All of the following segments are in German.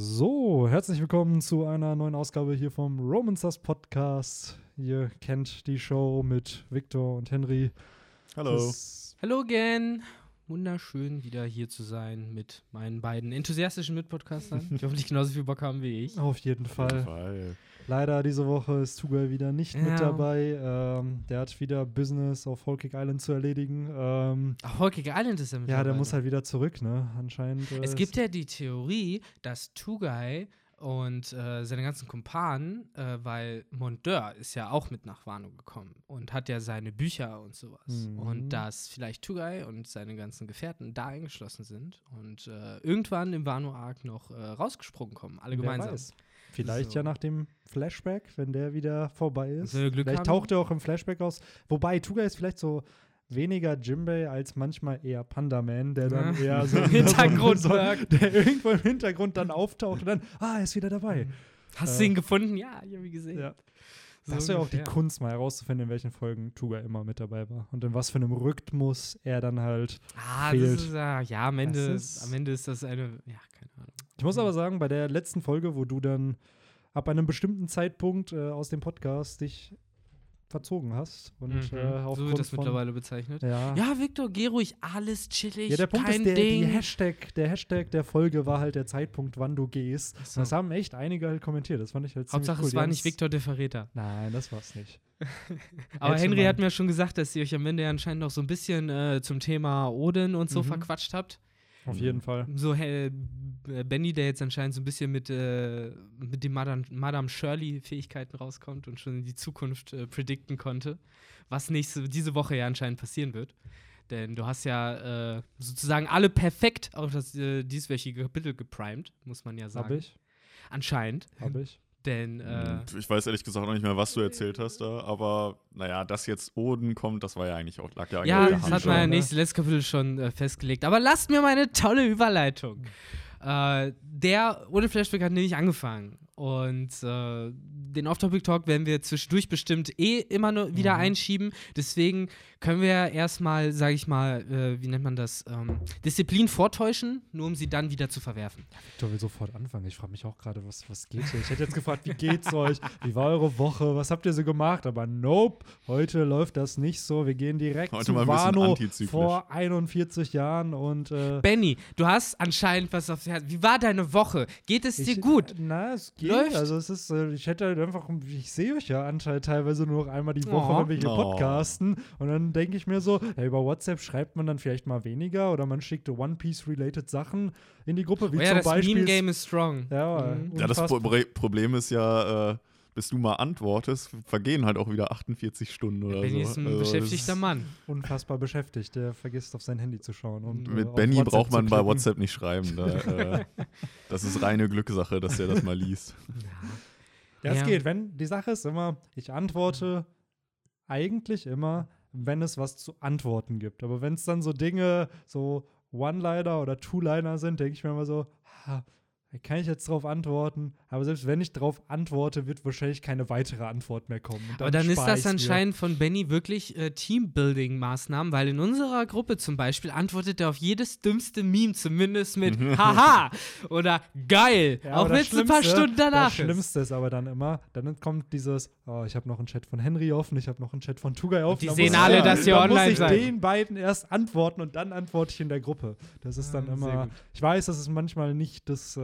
So, herzlich willkommen zu einer neuen Ausgabe hier vom Romancers Podcast. Ihr kennt die Show mit Victor und Henry. Hallo. Hallo again. Wunderschön, wieder hier zu sein mit meinen beiden enthusiastischen Mitpodcastern, die hoffentlich genauso viel Bock haben wie ich. Auf jeden Auf jeden Fall. Leider diese Woche ist Tugay wieder nicht mit Ja. dabei. Ähm, der hat wieder Business auf Whole Cake Island zu erledigen. Ähm, Ach, Holkig Island ist ja mit ja, der muss halt wieder zurück, ne? Anscheinend. Äh, Es gibt ja die Theorie, dass Tugai und äh, seine ganzen Kumpanen, äh, weil Mondeur ist ja auch mit nach Wano gekommen und hat ja seine Bücher und sowas. Mhm. Und dass vielleicht Tugai und seine ganzen Gefährten da eingeschlossen sind und äh, irgendwann im Wano-Arc noch äh, rausgesprungen kommen, alle Wer gemeinsam. weiß. Vielleicht So. ja nach dem Flashback, wenn der wieder vorbei ist. Glück vielleicht haben. taucht er auch im Flashback aus. Wobei, Tuga ist vielleicht so weniger Jimbei als manchmal eher Panda Man, der dann Ja. eher so Im Hintergrund so, der irgendwo im Hintergrund dann auftaucht und dann, ah, er ist wieder dabei. Hast Äh, du ihn gefunden? Ja, ich habe ihn gesehen. Ja. So Das wäre auch die. Kunst, mal herauszufinden, in welchen Folgen Tuga immer mit dabei war. Und in was für einem Rhythmus er dann halt. Ah, fehlt. das ist ja, ja am Ende, ist- am Ende ist das eine, ja, keine Ahnung. Ich muss aber sagen, bei der letzten Folge, wo du dann ab einem bestimmten Zeitpunkt äh, aus dem Podcast dich verzogen hast und Mhm. äh, so wird das von, mittlerweile bezeichnet. Ja. Ja, Victor, geh ruhig, alles chillig, Ja, der Punkt kein ist, der, Ding. Hashtag, der Hashtag der Folge war halt der Zeitpunkt, wann du gehst. So. Das haben echt einige halt kommentiert. Das fand ich halt ziemlich Hauptsache, cool. es war nicht Victor der Verräter. Nein, das war's nicht. Aber Hätte Henry hat mir schon gesagt, dass ihr euch am Ende ja anscheinend noch so ein bisschen äh, zum Thema Odin und so Mhm. verquatscht habt. Auf Mhm. jeden Fall. So äh, Benny, der jetzt anscheinend so ein bisschen mit, äh, mit den Madame, Madame Shirley-Fähigkeiten rauskommt und schon in die Zukunft äh, predikten konnte, was nächste, diese Woche ja anscheinend passieren wird. Denn du hast ja äh, sozusagen alle perfekt auf das äh, dieswöchige Kapitel geprimed, muss man ja sagen. Hab ich. Anscheinend. Hab ich. Denn äh, Ich weiß ehrlich gesagt noch nicht mehr, was du erzählt hast da, aber naja, dass jetzt Oden kommt, das war ja eigentlich auch, lag ja eigentlich Ja, das Hand hat schon. man ja ne? nächstes letztes Kapitel schon äh, festgelegt. Aber lasst mir meine tolle Überleitung. Äh, der ohne Flashback hat nämlich angefangen. Und äh, den Off-Topic-Talk werden wir zwischendurch bestimmt eh immer nur wieder Mhm. einschieben. Deswegen können wir erstmal, sage ich mal, äh, wie nennt man das, ähm, Disziplin vortäuschen, nur um sie dann wieder zu verwerfen. Victor will sofort anfangen. Ich frage mich auch gerade, was, was geht hier? Ich hätte jetzt gefragt, wie geht's euch? Wie war eure Woche? Was habt ihr so gemacht? Aber nope, heute läuft das nicht so. Wir gehen direkt Heute zu mal ein bisschen Wano vor 41 Jahren und äh, Benny, du hast anscheinend was aufs Herz. Wie war deine Woche? Geht es dir ich, gut? Na, es geht. Läuft? Also es ist, äh, ich hätte halt einfach, ich sehe euch ja anscheinend teilweise nur noch einmal die Woche, Oh. wenn wir hier Oh. podcasten. Und dann denke ich mir so, ja, über WhatsApp schreibt man dann vielleicht mal weniger oder man schickt One Piece-related Sachen in die Gruppe, wie Oh ja, zum das Beispiel. Meme-Game ist strong. Ja, Mhm. Ja, das Pro Problem ist ja, äh, bis du mal antwortest, vergehen halt auch wieder 48 Stunden oder Benny so. ist ein Also, beschäftigter ist- Mann. unfassbar beschäftigt. Der vergisst auf sein Handy zu schauen. Und, äh, Mit auf Benny braucht man bei. WhatsApp nicht schreiben. Da, äh, das ist reine Glückssache, dass der das mal liest. Ja, es Ja. geht. Wenn, die Sache ist immer, ich antworte eigentlich immer, wenn es was zu antworten gibt. Aber wenn es dann so Dinge, so One-Liner oder Two-Liner sind, denke ich mir immer so, ha, kann ich jetzt drauf antworten. Aber selbst wenn ich drauf antworte, wird wahrscheinlich keine weitere Antwort mehr kommen. Und Aber dann ist das ich's mir. anscheinend von Benny wirklich äh, Teambuilding-Maßnahmen, weil in unserer Gruppe zum Beispiel antwortet er auf jedes dümmste Meme zumindest mit Haha oder Geil, Ja, auch wenn es ein paar Stunden danach Das ist. Schlimmste ist aber dann immer, dann kommt dieses, oh, ich habe noch einen Chat von Henry offen, ich habe noch einen Chat von Tugai offen. die da sehen alle, ich- dass da online muss ich seid. den beiden erst antworten und dann antworte ich in der Gruppe. Das ist dann Ah, sehr immer, ich weiß, das ist manchmal nicht das äh,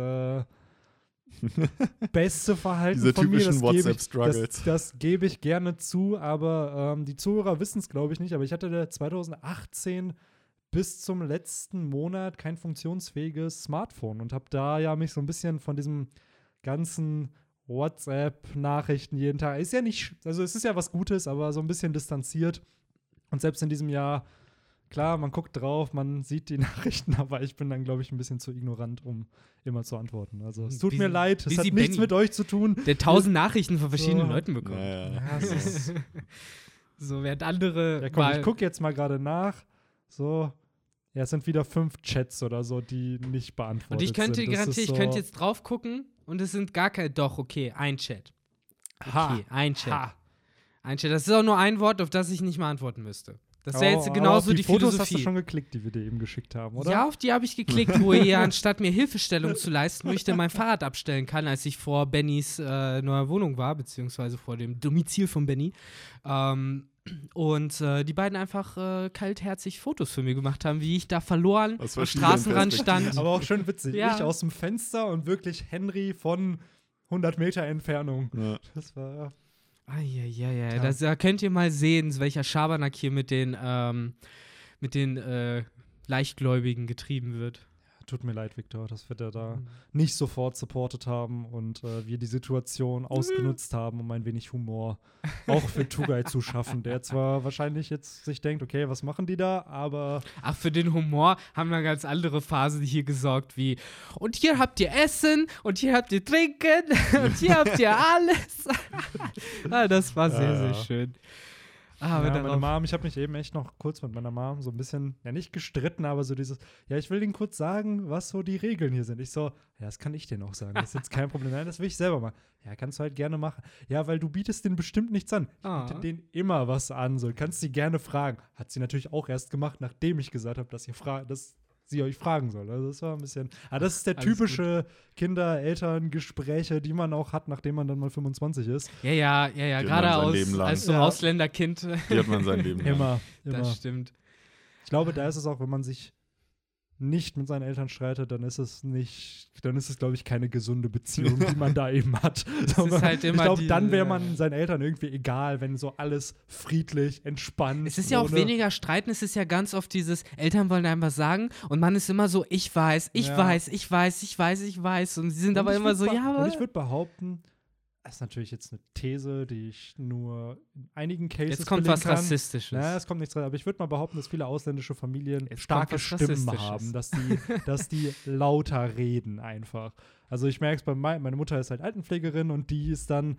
beste Verhalten Diese von mir. typischen Das gebe ich, WhatsApp-Struggles. das, das gebe ich gerne zu, aber ähm, die Zuhörer wissen es, glaube ich, nicht. Aber ich hatte da 2018 bis zum letzten Monat kein funktionsfähiges Smartphone und habe da ja mich so ein bisschen von diesem ganzen WhatsApp-Nachrichten jeden Tag. Ist ja nicht, also es ist ja was Gutes, aber so ein bisschen distanziert. Und selbst in diesem Jahr, klar, man guckt drauf, man sieht die Nachrichten, aber ich bin dann, glaube ich, ein bisschen zu ignorant, um immer zu antworten. Also es tut Wie- mir leid, es hat sie nichts Benny. mit euch zu tun. Der tausend Nachrichten von verschiedenen So. Leuten bekommt. Naja. Ja, es ist, So, während andere. ja komm, mal- ich gucke jetzt mal gerade nach. So, ja, es sind wieder fünf Chats oder so, die nicht beantwortet und ich könnte sind. Garantieren, ist ich so, könnte jetzt drauf gucken und es sind gar keine. Doch, okay, ein Chat. Ha. Okay, ein Chat. Ha. Ein Chat. Das ist auch nur ein Wort, auf das ich nicht mal antworten müsste. Das ist ja jetzt aber genauso die, die Fotos Philosophie. hast du schon geklickt, die wir dir eben geschickt haben, oder? Ja, auf die habe ich geklickt, wo ihr anstatt mir Hilfestellung zu leisten, wo ich denn mein Fahrrad abstellen kann, als ich vor Bennys äh, neuer Wohnung war, beziehungsweise vor dem Domizil von Benny. Ähm, und äh, die beiden einfach äh, kaltherzig Fotos für mich gemacht haben, wie ich da verloren am Straßenrand stand. Aber auch schön witzig. Ja. Ich aus dem Fenster und wirklich Henry von 100 Meter Entfernung. Ja. Das war Eieiei, Tja. das, da könnt ihr mal sehen, welcher Schabernack hier mit den, ähm, mit den äh, Leichtgläubigen getrieben wird. Tut mir leid, Victor, dass wir da, da Mhm. nicht sofort supportet haben und äh, wir die Situation ausgenutzt haben, um ein wenig Humor auch für Tugai zu schaffen, der zwar wahrscheinlich jetzt sich denkt, okay, was machen die da, aber Ach, für den Humor haben wir ganz andere Phasen hier gesorgt, wie und hier habt ihr Essen und hier habt ihr Trinken und hier habt ihr alles. ah, das war sehr, Ja, sehr ja. schön. Ah, ja, meine Mom, ich habe mich eben echt noch kurz mit meiner Mom so ein bisschen, ja nicht gestritten, aber so dieses, ja, ich will Ihnen kurz sagen, was so die Regeln hier sind. Ich so, ja, das kann ich dir noch sagen, das ist jetzt kein Problem. Nein, das will ich selber machen. Ja, kannst du halt gerne machen. Ja, weil du bietest denen bestimmt nichts an. Ich Ah. biete denen immer was an, so, kannst sie gerne fragen. Hat sie natürlich auch erst gemacht, nachdem ich gesagt habe, dass ihr fra dass sie euch fragen soll. Also das war ein bisschen, ah, das ist der Alles typische Kinder-Eltern-Gespräche, die man auch hat, nachdem man dann mal 25 ist. ja, ja, ja, ja, gerade aus, als so Ja. Ausländerkind. Die hat man sein Leben lang. Immer, immer. Das stimmt. Ich glaube, da ist es auch, wenn man sich nicht mit seinen Eltern streitet, dann ist es nicht, dann ist es, glaube ich, keine gesunde Beziehung, die man da eben hat. So, ist halt immer ich glaube, dann wäre man seinen Eltern irgendwie egal, wenn so alles friedlich, entspannt. Es ist ja auch weniger Streiten, es ist ja ganz oft dieses, Eltern wollen einem was sagen und man ist immer so, ich weiß, ich Ja. weiß, ich weiß, ich weiß, ich weiß. Und sie sind Und aber immer so, ja, Und aber ich würde behaupten, das ist natürlich jetzt eine These, die ich nur in einigen Cases jetzt kommt was kann. Rassistisches. Ja, es kommt nichts rein, aber ich würde mal behaupten, dass viele ausländische Familien Jetzt starke Stimmen haben, dass die, dass die lauter reden einfach. Also ich merke es bei mei meine Mutter ist halt Altenpflegerin und die ist dann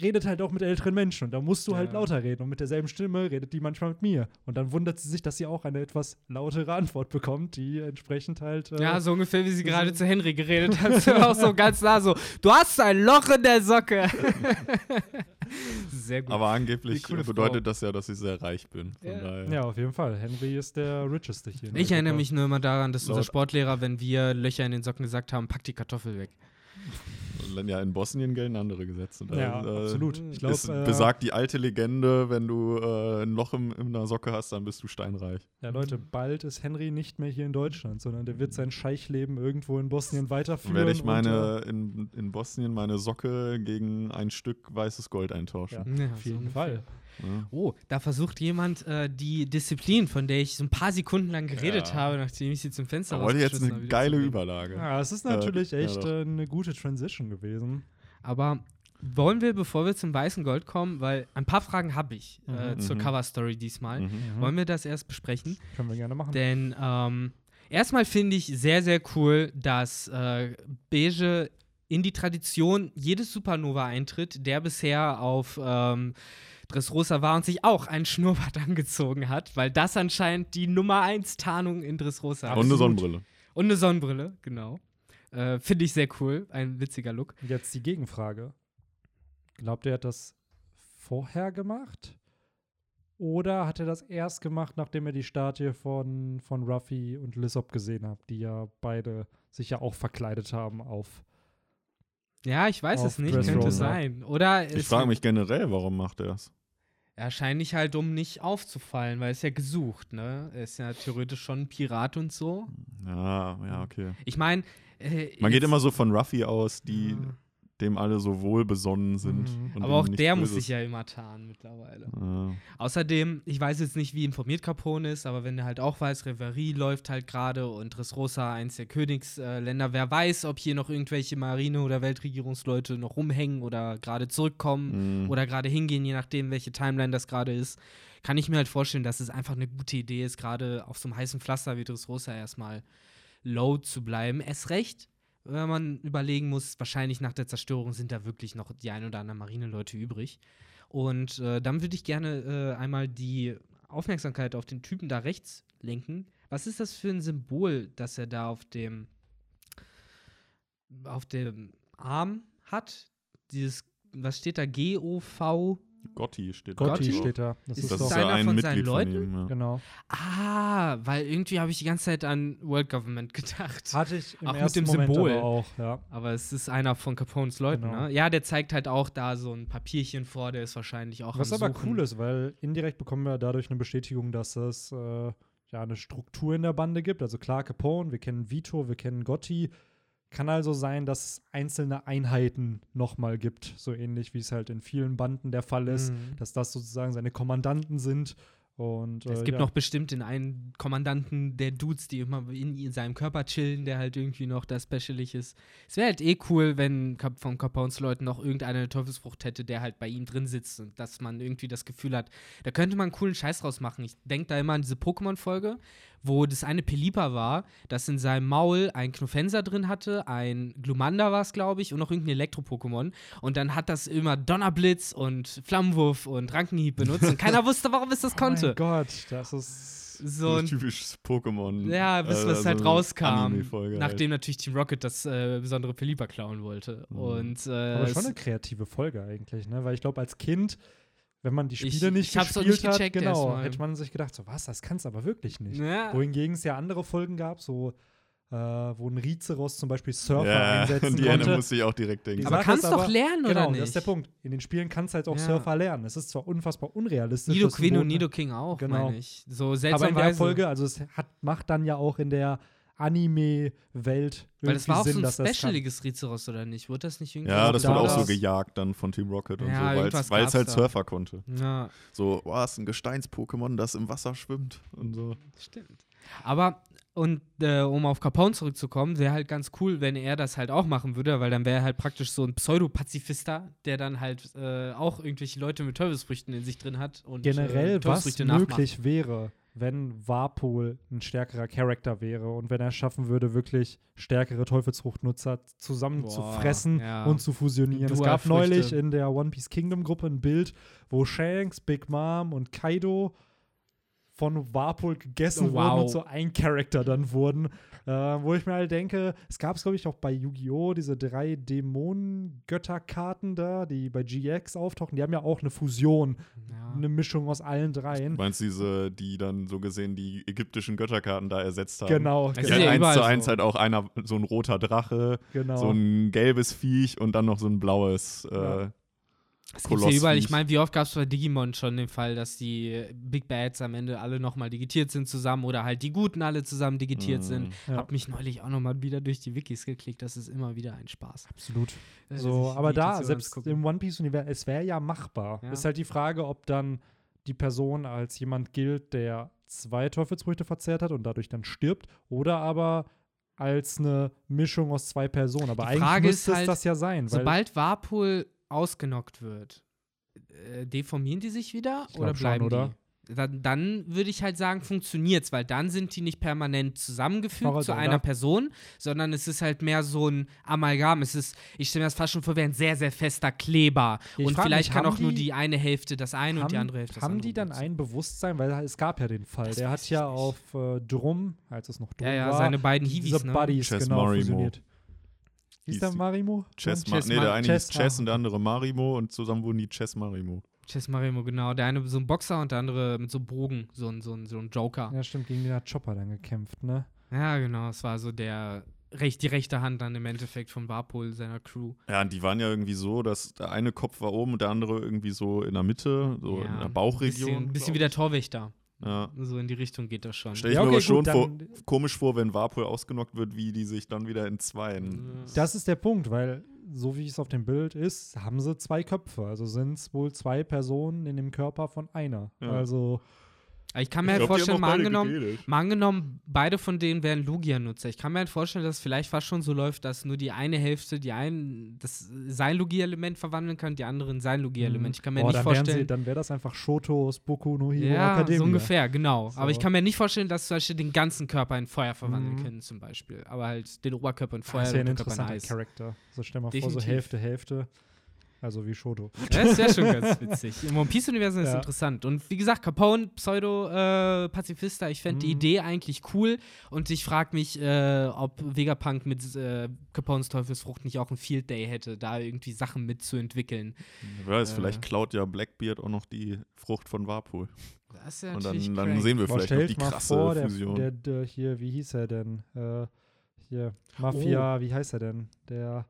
redet halt auch mit älteren Menschen und da musst du halt Ja. lauter reden und mit derselben Stimme redet die manchmal mit mir und dann wundert sie sich, dass sie auch eine etwas lautere Antwort bekommt, die entsprechend halt äh, Ja, so ungefähr, wie sie gerade zu Henry geredet hat. So auch so ganz nah so, du hast ein Loch in der Socke. Sehr gut. Aber angeblich bedeutet Frau. das ja, dass ich sehr reich bin. Ja. ja, auf jeden Fall. Henry ist der richeste hier. ich erinnere Europa. mich nur immer daran, dass unser Laut- Sportlehrer, wenn wir Löcher in den Socken gesagt haben, pack die Kartoffel weg. Ja, in Bosnien gelten andere Gesetze. Da, Ja, äh, absolut. Ich ist, glaube, äh, besagt die alte Legende, wenn du äh, ein Loch im, in der Socke hast, dann bist du steinreich. Ja, Leute, bald ist Henry nicht mehr hier in Deutschland, sondern der wird sein Scheichleben irgendwo in Bosnien Dann weiterführen. werde ich und, meine in, in Bosnien meine Socke gegen ein Stück weißes Gold Ja. eintauschen. Ja, auf so jeden. Fall. Ja. Oh, da versucht jemand äh, die Disziplin, von der ich so ein paar Sekunden lang geredet Ja. habe, nachdem ich sie zum Fenster wollte ich jetzt eine habe, geile. Überlage. Ja, es ist Ja, natürlich ja echt doch. äh, eine gute Transition gewesen. Aber wollen wir, bevor wir zum weißen Gold kommen, weil ein paar Fragen habe ich äh, Mhm. zur Mhm. Cover-Story diesmal. Mhm. Wollen wir das erst besprechen? Können wir gerne machen. Denn ähm, erstmal finde ich sehr, sehr cool, dass äh, Beige in die Tradition jedes Supernova eintritt, der bisher auf ähm, Dressrosa war und sich auch ein Schnurrbart angezogen hat, weil das anscheinend die Nummer 1 Tarnung in Dressrosa Und eine. Sonnenbrille. Und eine Sonnenbrille, genau. Äh, finde ich sehr cool, ein witziger Look. Jetzt die Gegenfrage. Glaubt ihr, er hat das vorher gemacht? Oder hat er das erst gemacht, nachdem er die Statue von, von Ruffy und Lissop gesehen hat, die ja beide sich ja auch verkleidet haben auf. Ja, ich weiß es nicht, könnte sein. Oder Ich frage mich generell, warum macht er es? Wahrscheinlich halt, um nicht aufzufallen, weil er ist ja gesucht, ne? Er ist ja theoretisch schon ein Pirat und so. Ja, ja, okay. Ich meine, äh, Man geht immer so von Ruffy aus, die Ja. Dem alle so wohlbesonnen sind. Mhm. Aber auch der muss sich ja immer tarnen mittlerweile. Ja. Außerdem, ich weiß jetzt nicht, wie informiert Capone ist, aber wenn er halt auch weiß, Reverie läuft halt gerade und Dressrosa eins der Königsländer, wer weiß, ob hier noch irgendwelche Marine- oder Weltregierungsleute noch rumhängen oder gerade zurückkommen Mhm. oder gerade hingehen, je nachdem, welche Timeline das gerade ist, kann ich mir halt vorstellen, dass es einfach eine gute Idee ist, gerade auf so einem heißen Pflaster wie Dressrosa erstmal low zu bleiben. Es recht, wenn man überlegen muss, wahrscheinlich nach der Zerstörung sind da wirklich noch die ein oder anderen Marineleute übrig. Und äh, dann würde ich gerne äh, einmal die Aufmerksamkeit auf den Typen da rechts lenken. Was ist das für ein Symbol, das er da auf dem auf dem Arm hat? Dieses, was steht da? G-O-V Gotti steht da. Gotti steht da. Das Ist ist, Das doch, einer ja ein von Mitglied seinen von Leuten? ihm. Ja. genau. Ah, weil irgendwie habe ich die ganze Zeit an World Government gedacht. Hatte ich im Auch mit ersten dem Moment Symbol. aber auch, ja. Aber es ist einer von Capones Leuten, Genau. ne? Ja, der zeigt halt auch da so ein Papierchen vor, der ist wahrscheinlich auch Was am aber Suchen. cool ist, weil indirekt bekommen wir dadurch eine Bestätigung, dass es äh, ja eine Struktur in der Bande gibt. Also klar, Capone, wir kennen Vito, wir kennen Gotti. Kann also sein, dass es einzelne Einheiten nochmal gibt, so ähnlich wie es halt in vielen Banden der Fall ist, Mhm. dass das sozusagen seine Kommandanten sind. Und, Es äh, gibt ja. noch bestimmt den einen Kommandanten der Dudes, die immer in, in seinem Körper chillen, der halt irgendwie noch da specialig ist. Es wäre halt eh cool, wenn von Capones Leuten noch irgendeine Teufelsfrucht hätte, der halt bei ihm drin sitzt und dass man irgendwie das Gefühl hat, da könnte man einen coolen Scheiß draus machen. Ich denke da immer an diese Pokémon-Folge, wo das eine Pelipper war, das in seinem Maul ein Knofenser drin hatte, ein Glumanda war es, glaube ich, und noch irgendein Elektro-Pokémon. Und dann hat das immer Donnerblitz und Flammenwurf und Rankenhieb benutzt und keiner wusste, warum es das Oh konnte. mein Gott, das ist. so ein typisches Pokémon. ja, bis äh, was halt rauskam, Anime-Folge nachdem natürlich Team Rocket das äh, besondere Pelipper klauen wollte. Mhm. Und äh, Aber schon eine kreative Folge eigentlich, ne? Weil ich glaube, als Kind, wenn man die Ich- Spiele nicht ich hab's auch gespielt nicht gecheckt hat, genau, erstmal. hätte man sich gedacht, so was, das kannst du aber wirklich nicht. ja, Wohingegen es ja andere Folgen gab, so äh, wo ein Rizeros zum Beispiel Surfer Ja, einsetzen die konnte. musste ich auch direkt denken. Die aber kannst doch lernen, oder Genau, nicht? das ist der Punkt. In den Spielen kannst du halt auch Ja. Surfer lernen. Es ist zwar unfassbar unrealistisch. Nido Queen und Nido King auch, Genau. meine ich. So Aber in der Folge, also es hat, macht dann ja auch in der Anime-Welt Weil das war auch Sinn, so ein specialiges Rizeros, oder nicht? Wurde das nicht irgendwie ja, das da wurde auch das- so gejagt dann von Team Rocket und Ja, so, weil es halt da. Surfer konnte. Ja, So, boah, ist ein Gesteins-Pokémon, das im Wasser schwimmt und so. stimmt. Aber, und äh, um auf Capone zurückzukommen, wäre halt ganz cool, wenn er das halt auch machen würde, weil dann wäre er halt praktisch so ein Pseudopazifista, der dann halt äh, auch irgendwelche Leute mit Teufelsfrüchten in sich drin hat und Generell, äh, was nachmacht. möglich wäre, wenn Warpol ein stärkerer Charakter wäre und wenn er schaffen würde, wirklich stärkere Teufelsfruchtnutzer zusammenzufressen Boah, ja. und zu fusionieren. Es gab neulich in der One Piece Kingdom Gruppe ein Bild, wo Shanks, Big Mom und Kaido von Warpol gegessen Oh, wurden wow. und so ein Charakter dann wurden. Äh, wo ich mir halt denke, es gab es, glaube ich, auch bei Yu-Gi-Oh! diese drei Dämonen-Götterkarten da, die bei GX auftauchen. Die haben ja auch eine Fusion, Ja. eine Mischung aus allen dreien. Du meinst diese, die dann so gesehen die ägyptischen Götterkarten da ersetzt haben? Genau, ist halt ja eins zu eins so. halt auch einer, so ein roter Drache, genau. so ein gelbes Viech und dann noch so ein blaues Ja. Es gibt's ja überall. Ich meine, wie oft gab es bei Digimon schon den Fall, dass die Big Bads am Ende alle nochmal digitiert sind zusammen oder halt die Guten alle zusammen digitiert Mhm. sind. Ja. Hab mich neulich auch nochmal wieder durch die Wikis geklickt. Das ist immer wieder ein Spaß. Absolut. Äh, So, aber da, selbst anzugucken. im One Piece-Universum, es wäre ja machbar. Ja. Ist halt die Frage, ob dann die Person als jemand gilt, der zwei Teufelsfrüchte verzehrt hat und dadurch dann stirbt, oder aber als eine Mischung aus zwei Personen. Aber Die eigentlich Frage ist müsste es halt, das ja sein. Sobald Warpol ausgenockt wird, äh, deformieren die sich wieder Ich oder schon, bleiben oder? die? Dann, dann würde ich halt sagen, funktioniert's, weil dann sind die nicht permanent zusammengefügt zu oder? einer Person, sondern es ist halt mehr so ein Amalgam. Es ist, ich stelle mir das fast schon vor, wie ein sehr, sehr fester Kleber. Ich und vielleicht mich, kann haben auch nur die- die eine Hälfte das eine und die haben, andere Hälfte das haben andere. die dann ein Bewusstsein? Weil es gab ja den Fall. Das Der hat ja nicht. auf äh, Drum, als es noch Drum Ja, ja, war, seine beiden diese Hiwis, ne? Buddies Chess genau Marimo. fusioniert. Hieß der Marimo? Chess, Chess nee, der eine Chess, hieß Chess und der andere Marimo und zusammen wurden die Chess Marimo. Chess Marimo, genau. Der eine so einem Boxer und der andere mit so einem Bogen, so ein, so ein, so ein Joker. Ja, stimmt, gegen den hat Chopper dann gekämpft, ne? Ja, genau. Es war so der recht, die rechte Hand dann im Endeffekt von Warpol, seiner Crew. Ja, und die waren ja irgendwie so, dass der eine Kopf war oben und der andere irgendwie so in der Mitte, so ja, in der Ein Bauchregion. bisschen, bisschen glaub wie der. Torwächter. Ja. So in die Richtung geht das schon. Stell ich Ja, mir okay, aber schon gut, vor, komisch vor, wenn Warpol ausgenockt wird, wie die sich dann wieder entzweien. Das ist der Punkt, weil so wie es auf dem Bild ist, haben sie zwei Köpfe. Also sind es wohl zwei Personen in dem Körper von einer. Ja. Also ich kann mir Ich halt glaub, vorstellen, mal angenommen, mal angenommen, beide von denen wären Lugia-Nutzer. Ich kann mir halt vorstellen, dass es vielleicht fast schon so läuft, dass nur die eine Hälfte, die einen das sein Lugia-Element verwandeln kann, die anderen sein Lugia-Element. Ich kann mir boah, nicht dann, vorstellen. sie, dann wäre das einfach Shotos Boku no Hero ja, Academia. so ungefähr, genau. So. Aber ich kann mir nicht vorstellen, dass zum Beispiel den ganzen Körper in Feuer verwandeln Mhm. können, zum Beispiel. Aber halt den Oberkörper in Das Feuer ist ja ein in interessanter. Charakter. So stell mal vor, Definitiv. so Hälfte, Hälfte. Also wie Shoto. Das wäre schon ganz witzig. Im One Piece-Universum ist Ja. interessant. Und wie gesagt, Capone, Pseudo-Pazifista, ich fände die Mhm. Idee eigentlich cool. Und ich frage mich, äh, ob Vegapunk mit äh, Capones Teufelsfrucht nicht auch ein Field Day hätte, da irgendwie Sachen mitzuentwickeln. Wer weiß, Äh. vielleicht klaut ja Blackbeard auch noch die Frucht von Warpool. Das ist ja Und natürlich dann, dann sehen wir vielleicht noch die stellt mal krasse vor, der, Fusion. der, der hier, wie hieß er denn? Äh, hier, Mafia, wie heißt er denn? Der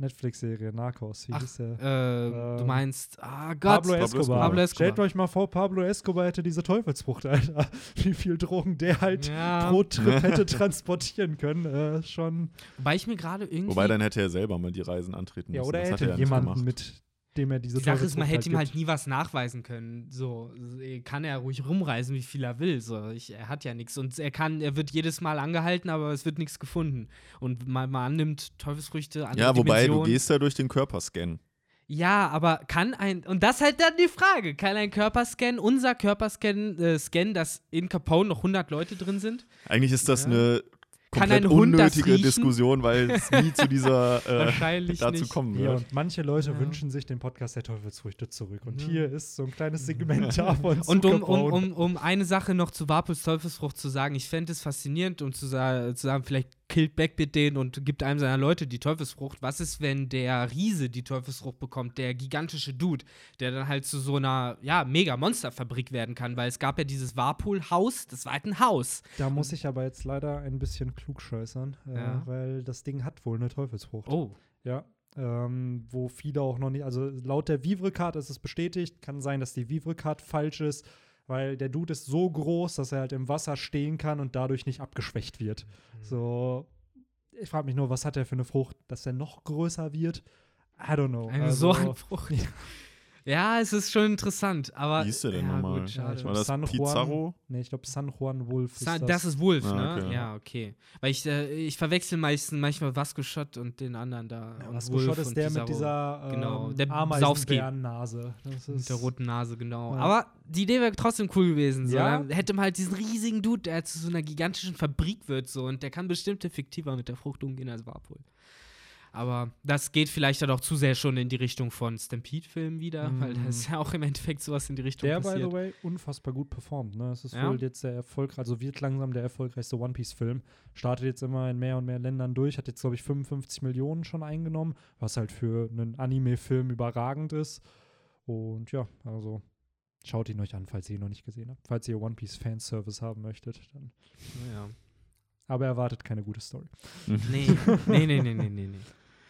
Netflix-Serie Narcos, wie Ach, hieß er? Äh, du Ähm, meinst, ah Gott, Pablo Pablo Escobar. Pablo Escobar. Stellt euch mal vor, Pablo Escobar hätte diese Teufelsfrucht, Alter. Wie viel Drogen der halt Ja. pro Trip hätte transportieren können. Äh, schon. Wobei ich mir gerade irgendwie. Wobei dann hätte er selber mal die Reisen antreten Ja, müssen. oder er das hat hätte er ja nicht jemanden, gemacht. mit dem er diese die Sache ist, man hätte ihm halt nie was nachweisen können. So kann er ruhig rumreisen, wie viel er will. So, ich, er hat ja nichts und er kann, er wird jedes Mal angehalten, aber es wird nichts gefunden. Und man, man annimmt Teufelsfrüchte andere Ja, wobei, du Dimensionen. gehst ja durch den Körperscan. Ja, aber kann ein und das ist halt dann die Frage, kann ein Körperscan, unser Körperscan, äh, Scan, dass in Capone noch 100 Leute drin sind? Eigentlich ist das Ja. eine Kann komplett ein Hund das unnötige riechen? Diskussion, weil es nie zu dieser äh, Wahrscheinlich dazu nicht. kommen Ja, wird. und manche Leute Ja. wünschen sich den Podcast der Teufelsfrüchte zurück. Und Ja. hier ist so ein kleines Segment davon. Und um, um, um, um eine Sache noch zu Warpuls Teufelsfrucht zu sagen, ich fände es faszinierend, um zu, sa zu sagen, vielleicht killt Blackbeard den und gibt einem seiner Leute die Teufelsfrucht. Was ist, wenn der Riese die Teufelsfrucht bekommt, der gigantische Dude, der dann halt zu so einer, ja, mega Monsterfabrik werden kann? Weil es gab ja dieses Warpol-Haus, das war halt ein Haus. Da muss ich aber jetzt leider ein bisschen klugscheißern, äh, Ja. weil das Ding hat wohl eine Teufelsfrucht. Oh. Ja. Ähm, wo viele auch noch nicht, also laut der Vivre-Card ist es bestätigt, kann sein, dass die Vivre-Card falsch ist, weil der Dude ist so groß, dass er halt im Wasser stehen kann und dadurch nicht abgeschwächt wird. Mhm. So, ich frage mich nur, was hat er für eine Frucht, dass er noch größer wird? I don't know. Eine also, Sorgenfrucht. Ja, es ist schon interessant, aber. Wie hieß der denn ja, nochmal? Gut, schade. Ja, War das San Juan. Pizarro? Nee, ich glaube San Juan Wolf Sa- ist das. das. ist Wolf, Ah, ne? okay. Ja, okay. Weil ich, äh, ich verwechsel meistens manchmal Vasco Schott und den anderen da. Ja, und Vasco Schott ist und der Pizarro. mit dieser ähm, Genau, der Ameisenbärennase. Das Mit ist der roten Nase, genau. Ja. Aber die Idee wäre trotzdem cool gewesen. So. Ja. Hätte man halt diesen riesigen Dude, der zu so einer gigantischen Fabrik wird so und der kann bestimmt effektiver mit der Frucht umgehen als Warpol. Aber das geht vielleicht dann auch zu sehr schon in die Richtung von Stampede-Filmen wieder, weil da ist ja auch im Endeffekt sowas in die Richtung Der, by passiert. the way, unfassbar gut performt. Ne? Es ist Ja. wohl jetzt der erfolgreich, also wird langsam der erfolgreichste One Piece-Film. Startet jetzt immer in mehr und mehr Ländern durch, hat jetzt, glaube ich, 55 Millionen schon eingenommen, was halt für einen Anime-Film überragend ist. Und ja, also schaut ihn euch an, falls ihr ihn noch nicht gesehen habt. Falls ihr One Piece-Fanservice haben möchtet, dann. Ja. Aber erwartet keine gute Story. Nee, nee, nee, nee, nee, nee. nee.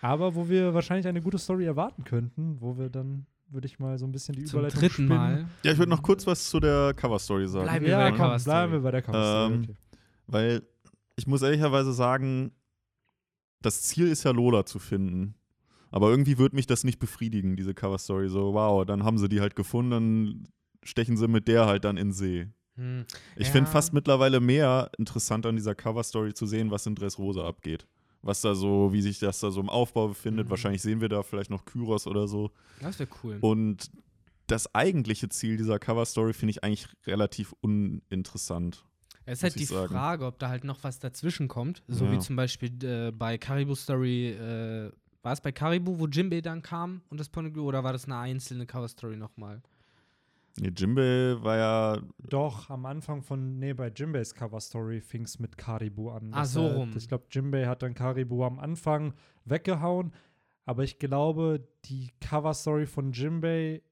Aber wo wir wahrscheinlich eine gute Story erwarten könnten, wo wir dann, würde ich mal so ein bisschen die Zum Überleitung dritten spinnen. Mal. Ja, ich würde noch kurz was zu der Cover-Story sagen. Bleiben wir Ja, bei der komm, bleiben wir bei der Cover-Story. Ähm, okay. Weil ich muss ehrlicherweise sagen, das Ziel ist ja Lola zu finden. Aber irgendwie wird mich das nicht befriedigen, diese Cover-Story. So, wow, dann haben sie die halt gefunden, dann stechen sie mit der halt dann in den See. Hm. Ich Ja. finde fast mittlerweile mehr interessant an dieser Cover-Story zu sehen, was in Dressrosa abgeht. Was da so, wie sich das da so im Aufbau befindet. Mhm. Wahrscheinlich sehen wir da vielleicht noch Kyros oder so. Das wäre cool. Und das eigentliche Ziel dieser Cover-Story finde ich eigentlich relativ uninteressant. Es ist halt die sagen. Frage, ob da halt noch was dazwischen kommt. So Ja. wie zum Beispiel äh, bei Caribou Story, äh, war es bei Caribou, wo Jimbei dann kam und das Poneglyph, oder war das eine einzelne Cover-Story nochmal? Nee, Jimbei war ja Doch, am Anfang von, nee, bei Jimbeis Cover-Story fing es mit Karibu an. Ah, so rum. Ich glaube, Jimbei hat dann Karibu am Anfang weggehauen. Aber ich glaube, die Cover-Story von Jimbei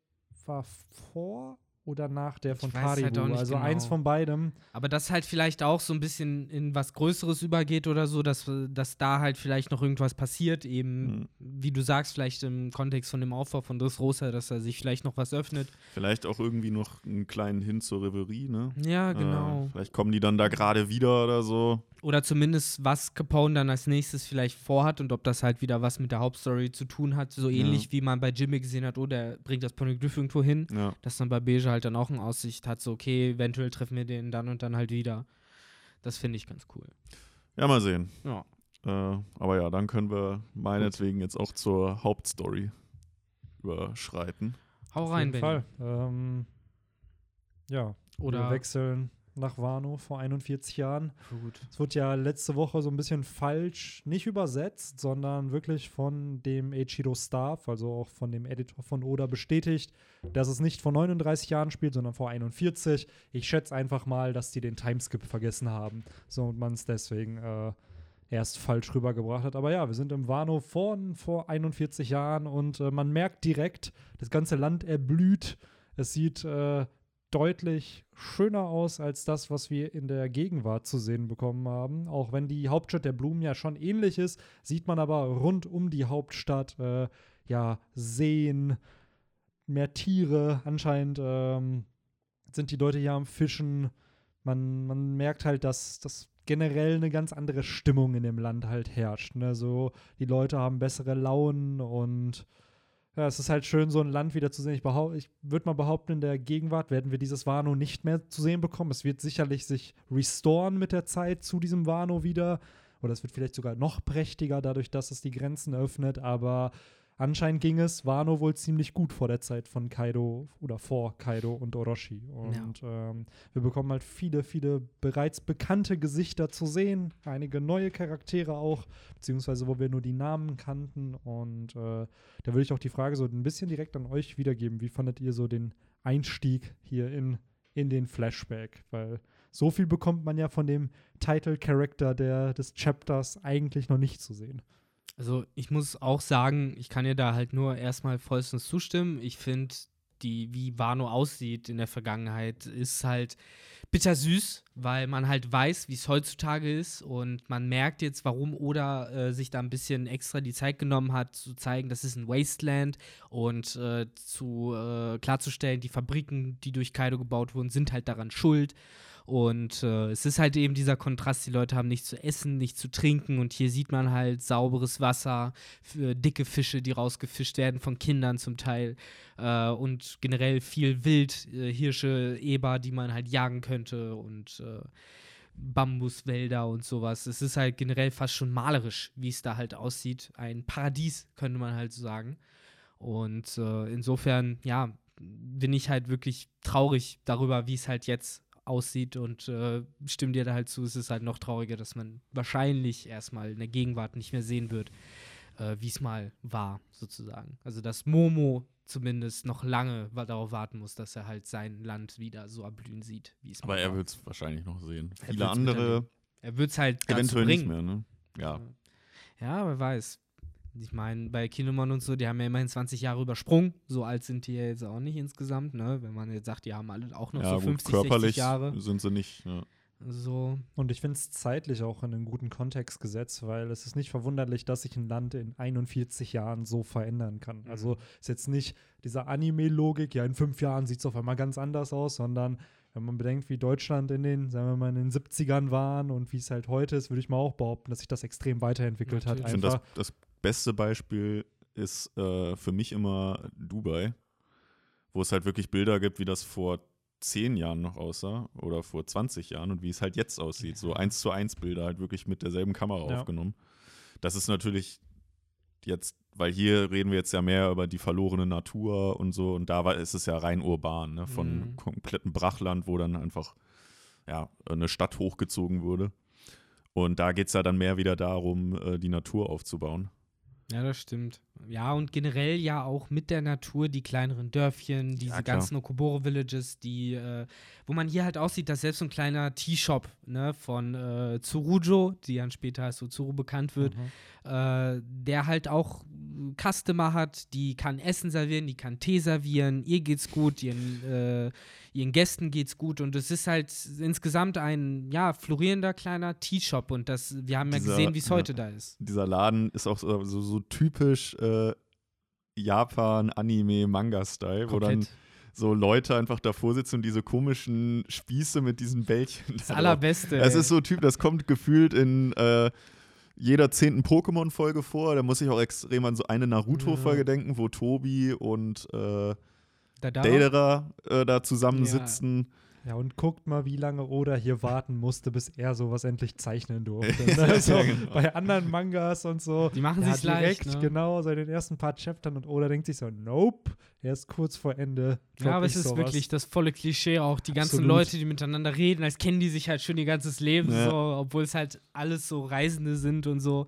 war vor oder nach der von weiß halt also genau. eins von beidem. Aber das halt vielleicht auch so ein bisschen in was Größeres übergeht oder so, dass, äh, dass da halt vielleicht noch irgendwas passiert, eben, Mhm. wie du sagst, vielleicht im Kontext von dem Aufbau von Dressrosa, dass da sich vielleicht noch was öffnet. vielleicht auch irgendwie noch einen kleinen Hin zur Reverie, ne? Ja, genau. Äh, vielleicht kommen die dann da gerade wieder oder so. Oder zumindest, was Capone dann als nächstes vielleicht vorhat und ob das halt wieder was mit der Hauptstory zu tun hat. So Ja. ähnlich wie man bei Jimmy gesehen hat, oh, der bringt das Poneglyph irgendwo hin. Ja. Dass dann bei Beige halt dann auch eine Aussicht hat, so, okay, eventuell treffen wir den dann und dann halt wieder. Das finde ich ganz cool. ja, mal sehen. Ja. Äh, aber ja, dann können wir meinetwegen jetzt auch zur Hauptstory überschreiten. Hau Auf rein, jeden Benny. Fall. Ähm, ja, wir Oder wechseln nach Wano vor 41 Jahren. Gut. Es wurde ja letzte Woche so ein bisschen falsch, nicht übersetzt, sondern wirklich von dem Eiichiro Staff, also auch von dem Editor von Oda bestätigt, dass es nicht vor 39 Jahren spielt, sondern vor 41. Ich schätze einfach mal, dass die den Timeskip vergessen haben. So und man es deswegen äh, erst falsch rübergebracht hat. Aber ja, wir sind im Wano von vor 41 Jahren und äh, man merkt direkt, das ganze Land erblüht. Es sieht äh, deutlich schöner aus als das, was wir in der Gegenwart zu sehen bekommen haben. Auch wenn die Hauptstadt der Blumen ja schon ähnlich ist, sieht man aber rund um die Hauptstadt äh, ja Seen, mehr Tiere. Anscheinend ähm, sind die Leute hier am Fischen. Man, man merkt halt, dass, dass generell eine ganz andere Stimmung in dem Land halt herrscht. Ne? So, die Leute haben bessere Launen und ja, es ist halt schön, so ein Land wieder zu sehen. Ich, ich würde mal behaupten, in der Gegenwart werden wir dieses Wano nicht mehr zu sehen bekommen. Es wird sicherlich sich restoren mit der Zeit zu diesem Wano wieder. Oder es wird vielleicht sogar noch prächtiger, dadurch, dass es die Grenzen öffnet. Aber anscheinend ging es Wano wohl ziemlich gut vor der Zeit von Kaido oder vor Kaido und Orochi. Und ähm, wir bekommen halt viele, viele bereits bekannte Gesichter zu sehen. Einige neue Charaktere auch, beziehungsweise wo wir nur die Namen kannten. Und äh, da würde ich auch die Frage so ein bisschen direkt an euch wiedergeben. Wie fandet ihr so den Einstieg hier in, in den Flashback? Weil so viel bekommt man ja von dem Title-Character der, des Chapters eigentlich noch nicht zu sehen. Also ich muss auch sagen, ich kann dir da halt nur erstmal vollstens zustimmen. Ich finde, die, wie Wano aussieht in der Vergangenheit, ist halt bittersüß, weil man halt weiß, wie es heutzutage ist und man merkt jetzt, warum Oda äh, sich da ein bisschen extra die Zeit genommen hat, zu zeigen, das ist ein Wasteland und äh, zu äh, klarzustellen, die Fabriken, die durch Kaido gebaut wurden, sind halt daran schuld. Und äh, es ist halt eben dieser Kontrast, die Leute haben nichts zu essen, nichts zu trinken und hier sieht man halt sauberes Wasser, dicke Fische, die rausgefischt werden von Kindern zum Teil äh, und generell viel Wild, äh, Hirsche, Eber, die man halt jagen könnte und äh, Bambuswälder und sowas. Es ist halt generell fast schon malerisch, wie es da halt aussieht. Ein Paradies, könnte man halt so sagen. Und äh, insofern, ja, bin ich halt wirklich traurig darüber, wie es halt jetzt aussieht und äh, stimme dir da halt zu, es ist halt noch trauriger, dass man wahrscheinlich erstmal in der Gegenwart nicht mehr sehen wird, äh, wie es mal war, sozusagen. Also dass Momo zumindest noch lange darauf warten muss, dass er halt sein Land wieder so erblühen sieht, wie es mal Aber er war. wird es wahrscheinlich noch sehen. Er Viele andere. Er wird es halt eventuell nicht mehr, ne? Ja. Ja, wer weiß. Ich meine, bei Kinemon und so, die haben ja immerhin 20 Jahre übersprungen. So alt sind die ja jetzt auch nicht insgesamt, ne? Wenn man jetzt sagt, die haben alle auch noch ja, so gut, 50, körperlich 60 Jahre. sind sie nicht. Ja. So, Und ich finde es zeitlich auch in einen guten Kontext gesetzt, weil es ist nicht verwunderlich, dass sich ein Land in 41 Jahren so verändern kann. Mhm. Also ist jetzt nicht diese Anime-Logik, ja, in fünf Jahren sieht es auf einmal ganz anders aus, sondern wenn man bedenkt, wie Deutschland in den, sagen wir mal, in den 70ern waren und wie es halt heute ist, würde ich mal auch behaupten, dass sich das extrem weiterentwickelt hat. Natürlich. Ich finde, das, das beste Beispiel ist äh, für mich immer Dubai, wo es halt wirklich Bilder gibt, wie das vor zehn Jahren noch aussah oder vor 20 Jahren und wie es halt jetzt aussieht. So eins zu eins Bilder halt wirklich mit derselben Kamera Ja. aufgenommen. Das ist natürlich jetzt, weil hier reden wir jetzt ja mehr über die verlorene Natur und so und da war, ist es ja rein urban, ne? von Mhm. kompletten Brachland, wo dann einfach ja, eine Stadt hochgezogen wurde. Und da geht es ja dann mehr wieder darum, äh, die Natur aufzubauen. Ja, das stimmt. Ja, und generell ja auch mit der Natur die kleineren Dörfchen, diese klar. ganzen Okoboro-Villages, die, äh, wo man hier halt aussieht, dass selbst so ein kleiner Tea-Shop ne, von äh, Tsurujo, die dann später als Tsuru bekannt wird, Mhm. äh, der halt auch Customer hat, die kann Essen servieren, die kann Tee servieren, ihr geht's gut, ihren, äh, ihren Gästen geht's gut und es ist halt insgesamt ein, ja, florierender kleiner Tea-Shop und das, wir haben ja Dieser- gesehen, wie es ja. heute da ist. Dieser Laden ist auch so, so, so typisch äh, Japan, Anime, Manga-Style, wo dann so Leute einfach davor sitzen und diese komischen Spieße mit diesen Bällchen. Das Allerbeste. Es ey. ist so Typ, das kommt gefühlt in äh, jeder zehnten Pokémon-Folge vor. Da muss ich auch extrem an so eine Naruto-Folge Ja. denken, wo Tobi und äh, da, da Deidara äh, da zusammensitzen. Ja, und guckt mal, wie lange Oda hier warten musste, bis er sowas endlich zeichnen durfte. Ja, Ne? so, genau. Bei anderen Mangas und so. Die machen ja, sich's direkt, leicht, ne? genau, so in den ersten paar Chaptern und Oda denkt sich so, nope, erst kurz vor Ende. Ja, aber es ist sowas. wirklich das volle Klischee auch. Die ganzen Absolut. Leute, die miteinander reden, als kennen die sich halt schon ihr ganzes Leben, Ja. so, obwohl es halt alles so Reisende sind und so.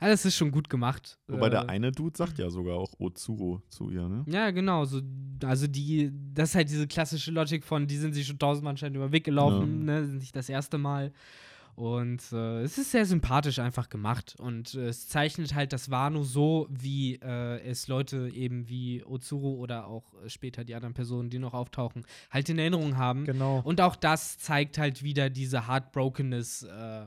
Alles ist schon gut gemacht. Wobei Äh, der eine Dude sagt ja sogar auch Ozuro zu ihr, ne? Ja, genau. So, also die, das ist halt diese klassische Logik von, die sind sich schon tausendmal anscheinend über den Weg gelaufen, ne? Sind Nicht das erste Mal. Und äh, es ist sehr sympathisch einfach gemacht. Und äh, es zeichnet halt das Wano so, wie äh, es Leute eben wie Ozuro oder auch später die anderen Personen, die noch auftauchen, halt in Erinnerung haben. Genau. Und auch das zeigt halt wieder diese Heartbrokenness, äh,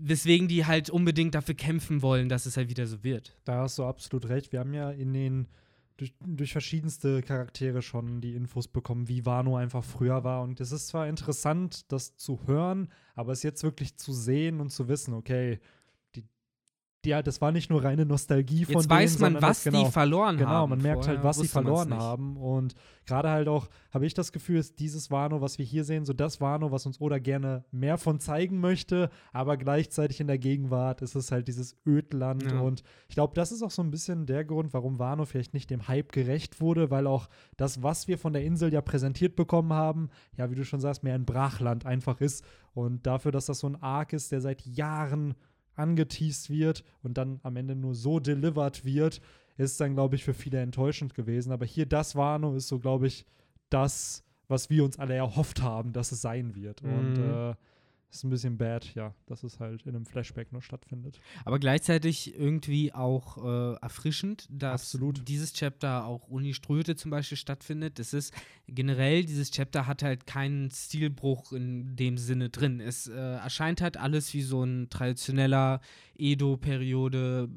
weswegen die halt unbedingt dafür kämpfen wollen, dass es halt wieder so wird. Da hast du absolut recht. Wir haben ja in den durch, durch verschiedenste Charaktere schon die Infos bekommen, wie Wano einfach früher war. Und es ist zwar interessant, das zu hören, aber es jetzt wirklich zu sehen und zu wissen, okay, ja, das war nicht nur reine Nostalgie von Jetzt denen, weiß man, was das, genau, die verloren Genau, haben. man merkt halt, was sie verloren haben. Und gerade halt auch, habe ich das Gefühl, ist dieses Wano, was wir hier sehen, so das Wano, was uns Oda gerne mehr von zeigen möchte, aber gleichzeitig in der Gegenwart ist es halt dieses Ödland. Ja. Und ich glaube, das ist auch so ein bisschen der Grund, warum Wano vielleicht nicht dem Hype gerecht wurde, weil auch das, was wir von der Insel ja präsentiert bekommen haben, ja, wie du schon sagst, mehr ein Brachland einfach ist. Und dafür, dass das so ein Arc ist, der seit Jahren angeteased wird und dann am Ende nur so delivered wird, ist dann, glaube ich, für viele enttäuschend gewesen. Aber hier das Wano ist so, glaube ich, das, was wir uns alle erhofft haben, dass es sein wird. Und Mhm. äh, ist ein bisschen bad, ja, dass es halt in einem Flashback nur stattfindet. Aber gleichzeitig irgendwie auch äh, erfrischend, dass Absolut. dieses Chapter auch Uni Ströte zum Beispiel stattfindet. Es ist generell, dieses Chapter hat halt keinen Stilbruch in dem Sinne drin. Es äh, erscheint halt alles wie so ein traditioneller Edo-Periode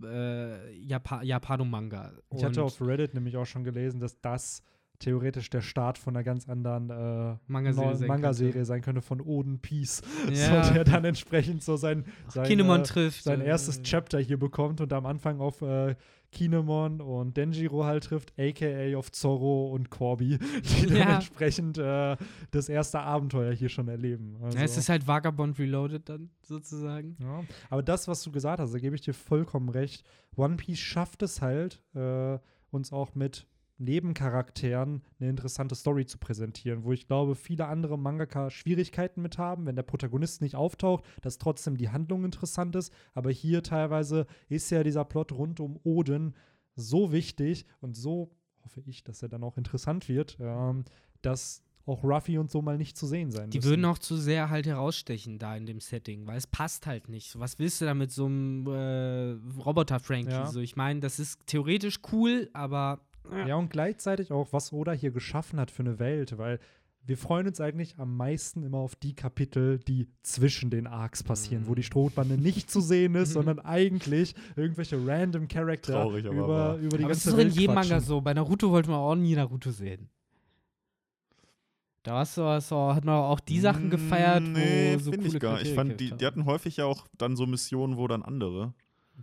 äh, Japa Japano-Manga. Ich hatte auf Reddit nämlich auch schon gelesen, dass das theoretisch der Start von einer ganz anderen äh, Manga-Serie sein könnte. sein könnte von Oden Peace. Ja. So, der dann entsprechend so sein, sein, Kinemon äh, trifft. sein äh, erstes Chapter hier bekommt und am Anfang auf äh, Kinemon und Denjiro halt trifft, aka auf Zorro und Corby, die dann Ja. entsprechend äh, das erste Abenteuer hier schon erleben. Also, Ja, es ist halt Vagabond Reloaded dann sozusagen. ja. Aber das, was du gesagt hast, da gebe ich dir vollkommen recht. One Piece schafft es halt, äh, uns auch mit Nebencharakteren eine interessante Story zu präsentieren, wo ich glaube, viele andere Mangaka Schwierigkeiten mit haben, wenn der Protagonist nicht auftaucht, dass trotzdem die Handlung interessant ist. Aber hier teilweise ist ja dieser Plot rund um Odin so wichtig und so hoffe ich, dass er dann auch interessant wird, ähm, dass auch Ruffy und so mal nicht zu sehen sein Die müssen. würden auch zu sehr halt herausstechen da in dem Setting, weil es passt halt nicht. Was willst du da mit so einem äh, Roboter-Frankie? Ja. So, ich meine, das ist theoretisch cool, aber Ja, und gleichzeitig auch, was Oda hier geschaffen hat für eine Welt, weil wir freuen uns eigentlich am meisten immer auf die Kapitel, die zwischen den Arcs passieren, wo die Strohbande nicht zu sehen ist, sondern eigentlich irgendwelche random Charakter Traurig, aber über, wahr. über die aber es ganze ist doch in Welt jedem Manga so. Bei Naruto wollte man auch nie Naruto sehen. Da war's so, so, hat man auch die Sachen gefeiert, nee, wo so coole ich gar nicht. Ich fand, die, die hatten häufig ja auch dann so Missionen, wo dann andere.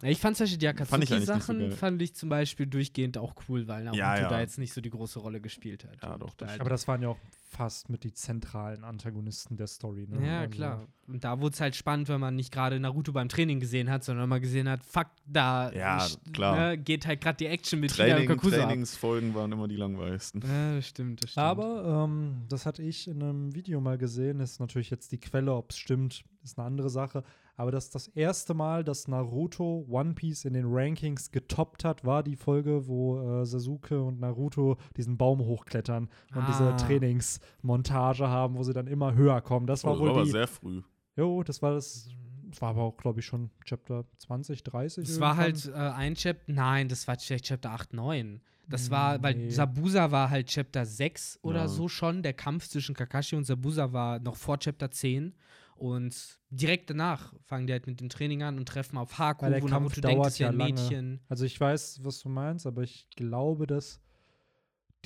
Ja, Ich fand zum Beispiel die so Akatsuki-Sachen geil. fand ich zum Beispiel durchgehend auch cool, weil Naruto Ja, ja. da jetzt nicht so die große Rolle gespielt hat. Ja, doch, da das halt- Aber das waren ja auch fast mit die zentralen Antagonisten der Story. Ne? Ja, Also, klar. Und da wurde es halt spannend, wenn man nicht gerade Naruto beim Training gesehen hat, sondern mal gesehen hat, fuck, da Ja. Ne, geht halt gerade die Action mit Training, Kakusa ab. Trainingsfolgen waren immer die langweiligsten. Ja, das stimmt, das stimmt. Aber ähm, das hatte ich in einem Video mal gesehen, ist natürlich jetzt die Quelle, ob es stimmt, ist eine andere Sache. Aber das das erste Mal, dass Naruto One Piece in den Rankings getoppt hat, war die Folge, wo äh, Sasuke und Naruto diesen Baum hochklettern und diese Ah. Trainingsmontage haben, wo sie dann immer höher kommen. Das war Oh, das war wohl aber die. sehr früh. Jo, das war das. Das war aber auch, glaube ich, schon Chapter 20, 30. Es war halt äh, ein Chapter, nein, das war vielleicht Chapter 8, 9. Das war, weil Nee. Sabusa war halt Chapter 6 oder Ja. so schon. Der Kampf zwischen Kakashi und Sabusa war noch vor Chapter 10. Und direkt danach fangen die halt mit dem Training an und treffen auf Haku, wo Naruto denkt, es wäre ein ja lange. Mädchen. Also ich weiß, was du meinst, aber ich glaube, dass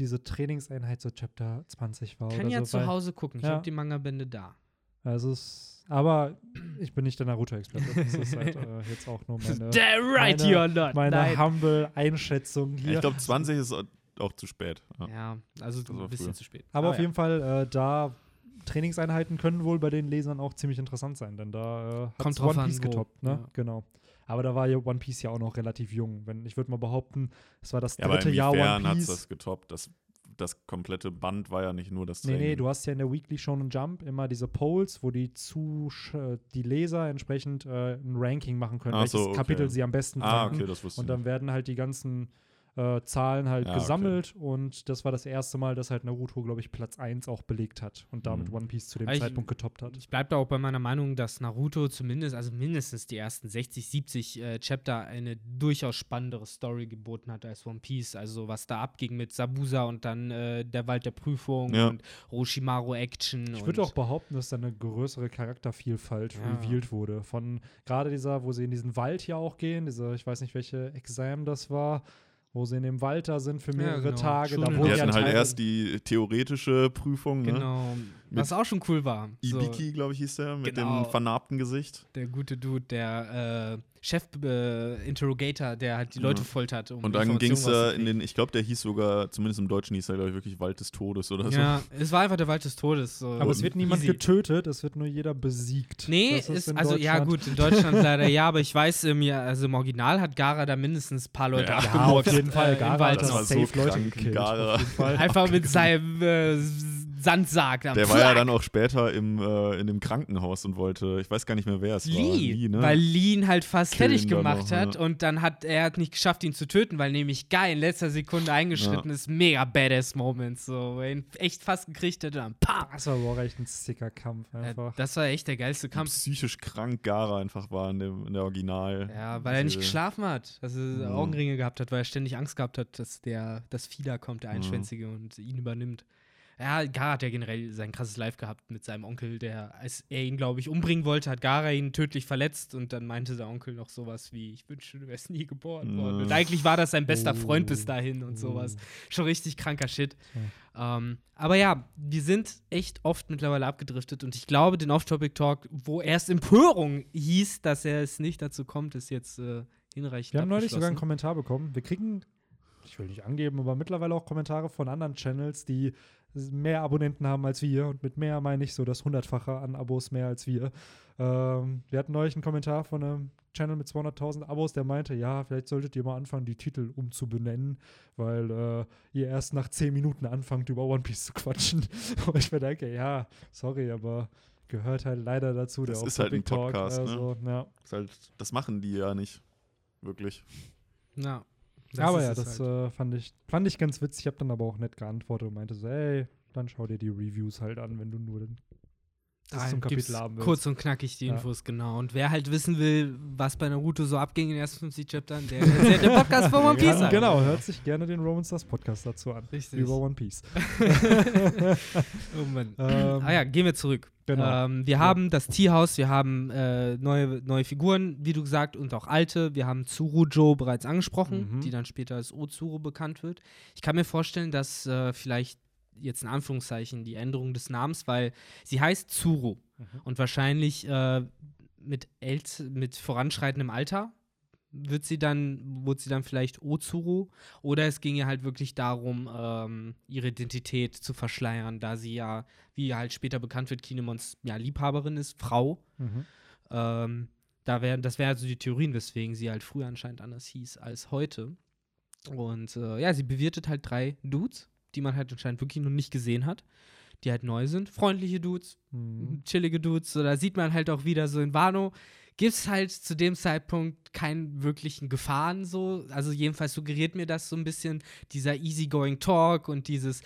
diese Trainingseinheit so Chapter 20 war Kann oder ja so. zu Hause gucken. Ich Ja. habe die Manga-Bände da. Also es, aber ich bin nicht der Naruto-Experte. Das ist halt äh, jetzt auch nur meine, right meine- you're not. meine humble Einschätzung Ja, hier. ich glaube, 20 ist auch zu spät. Ja. Ja, also ein bisschen früher. zu spät. aber auf ja. jeden Fall, äh, da Trainingseinheiten können wohl bei den Lesern auch ziemlich interessant sein, denn da äh, hat One an, Piece wo. getoppt, ne? Ja. Genau. Aber da war ja One Piece ja auch noch relativ jung. Wenn, ich würde mal behaupten, es war das Ja, aber dritte Jahr One hat Piece. das getoppt? Das, das komplette Band war ja nicht nur das Nee, Training. nee, du hast ja in der Weekly Shonen Jump immer diese Polls, wo die Zusch die Leser entsprechend äh, ein Ranking machen können, Ach welches so, okay. Kapitel sie am besten Ah, fanden. okay, das wusste Und ich. dann werden halt die ganzen äh, Zahlen halt Ja, okay. gesammelt und das war das erste Mal, dass halt Naruto, glaube ich, Platz 1 auch belegt hat und damit Mhm. One Piece zu dem ich- Zeitpunkt getoppt hat. Ich bleibe da auch bei meiner Meinung, dass Naruto zumindest, also mindestens die ersten 60, 70 äh, Chapter eine durchaus spannendere Story geboten hat als One Piece. Also was da abging mit Sabusa und dann äh, der Wald der Prüfung Ja. und Roshimaru Action. Ich würde auch behaupten, dass da eine größere Charaktervielfalt Ja. revealed wurde. Von gerade dieser, wo sie in diesen Wald hier auch gehen, diese, ich weiß nicht, welche Exam das war, wo sie in dem Wald da sind für Ja, mehrere genau. Tage. Da wurden Wir ja hatten halt erst die theoretische Prüfung, ne? Was auch schon cool war. So, Ibiki, glaube ich, hieß der, mit Genau. dem vernarbten Gesicht. der gute Dude, der äh, Chef-Interrogator, der halt die Leute Ja. foltert. Um Und dann ging es ja in den, ich glaube, der hieß sogar, zumindest im Deutschen hieß er, glaube ich, wirklich Wald des Todes oder so. Ja, es war einfach der Wald des Todes. So. Aber es wird niemand Easy. getötet, es wird nur jeder besiegt. Nee, Das ist, in also ja gut, in Deutschland leider ja, aber ich weiß, im, ja, also im Original hat Gara da mindestens ein paar Leute Ja, Ja, abgemurkst. auf jeden Fall. äh, im Gara Wald hat das war so Leute krank, gekillt. Gara. Einfach mit seinem Sandsarg. dann Der war ja dann auch später im, äh, in dem Krankenhaus und wollte, ich weiß gar nicht mehr, wer es war. Lee, ne? weil Lee ihn halt fast Killen fertig gemacht noch, hat ja. und dann hat er hat nicht geschafft, ihn zu töten, weil nämlich Guy in letzter Sekunde eingeschritten ist. Mega badass Moment, so, wo er ihn echt fast gekriegt hätte, dann pam. Das war aber auch echt ein sicker Kampf einfach. Das war echt der geilste Wie Kampf. psychisch krank Gara einfach war in, dem, in der Original. Ja, weil er nicht geschlafen hat, dass er Ja. Augenringe gehabt hat, weil er ständig Angst gehabt hat, dass der das da kommt, der Ja. Einschwänzige, und ihn übernimmt. Ja, Gara hat ja generell sein krasses Live gehabt mit seinem Onkel, der, als er ihn, glaube ich, umbringen wollte, hat Gara ihn tödlich verletzt und dann meinte der Onkel noch sowas wie, ich wünschte, du wärst nie geboren worden. Ja. Und eigentlich war das sein bester Freund bis Oh. dahin und sowas. Oh. Schon richtig kranker Shit. Ähm, aber ja, wir sind echt oft mittlerweile abgedriftet und ich glaube, den Off-Topic-Talk, wo erst Empörung hieß, dass er es nicht dazu kommt, ist jetzt äh, hinreichend Wir haben neulich sogar einen. Kommentar bekommen. Wir kriegen, ich will nicht angeben, aber mittlerweile auch Kommentare von anderen Channels, die mehr Abonnenten haben als wir. Und mit mehr meine ich so das Hundertfache an Abos mehr als wir. Ähm, wir hatten neulich einen Kommentar von einem Channel mit 200.000 Abos, der meinte, ja, vielleicht solltet ihr mal anfangen, die Titel umzubenennen, weil äh, ihr erst nach 10 Minuten anfangt, über One Piece zu quatschen. Und ich mir denke, ja, sorry, aber gehört halt leider dazu, Das der ist halt ein. Podcast, ne? also, ja. Das, ist halt, das machen die ja nicht. Wirklich. Ja. Aber ja, das halt. äh, fand, ich, fand ich ganz witzig. Ich habe dann aber auch nett geantwortet und meinte so, ey, dann schau dir die Reviews halt an, wenn du nur den, das Da zum Kapitel haben willst. Kurz und knackig die Ja. Infos, genau. Und wer halt wissen will, was bei Naruto so abging in den ersten 50 Chaptern, der der, der Podcast von One Piece ja, an. genau, hört sich gerne den Roman Stars Podcast dazu an. Richtig. Über One Piece. Oh Mann. Ähm, ah ja, gehen wir zurück. Genau. Ähm, wir Ja. haben das Tierhaus, wir haben äh, neue, neue Figuren, wie du gesagt, und auch alte. Wir haben Tsurujo bereits angesprochen, Mhm. die dann später als Ozuru bekannt wird. Ich kann mir vorstellen, dass äh, vielleicht jetzt in Anführungszeichen die Änderung des Namens, weil sie heißt Tsuru Mhm. und wahrscheinlich äh, mit, mit voranschreitendem Alter wird sie dann, wurde sie dann vielleicht Ozuru oder es ging ihr halt wirklich darum, ähm, ihre Identität zu verschleiern, da sie ja, wie halt später bekannt wird, Kinemons ja, Liebhaberin ist, Frau. Mhm. Ähm, da wär, das wäre also die Theorien, weswegen sie halt früher anscheinend anders hieß als heute. Und äh, ja, sie bewirtet halt drei Dudes, die man halt anscheinend wirklich noch nicht gesehen hat, die halt neu sind. Freundliche Dudes, Mhm. chillige Dudes. So, da sieht man halt auch wieder so in Wano gibt es halt zu dem Zeitpunkt keinen wirklichen Gefahren so. Also jedenfalls suggeriert mir das so ein bisschen dieser easygoing Talk und dieses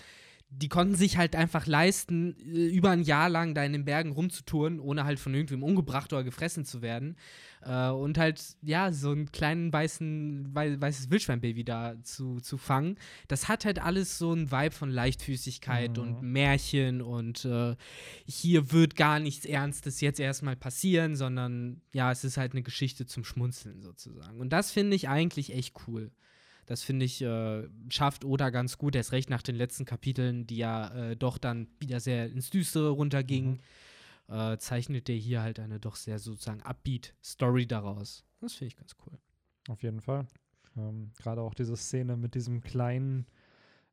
die konnten sich halt einfach leisten, äh, über ein Jahr lang da in den Bergen rumzutouren, ohne halt von irgendwem umgebracht oder gefressen zu werden. Äh, und halt, ja, so einen kleinen weißen, wei weißes Wildschweinbaby da zu, zu fangen. Das hat halt alles so einen Vibe von Leichtfüßigkeit Mhm. und Märchen und äh, hier wird gar nichts Ernstes jetzt erstmal passieren, sondern ja, es ist halt eine Geschichte zum Schmunzeln sozusagen. Und das finde ich eigentlich echt cool. Das finde ich, äh, schafft Oda ganz gut, erst recht nach den letzten Kapiteln, die ja äh, doch dann wieder sehr ins Düstere runtergingen, äh, zeichnet der hier halt eine doch sehr sozusagen Upbeat-Story daraus. Das finde ich ganz cool. Auf jeden Fall. Ähm, Gerade auch diese Szene mit diesem kleinen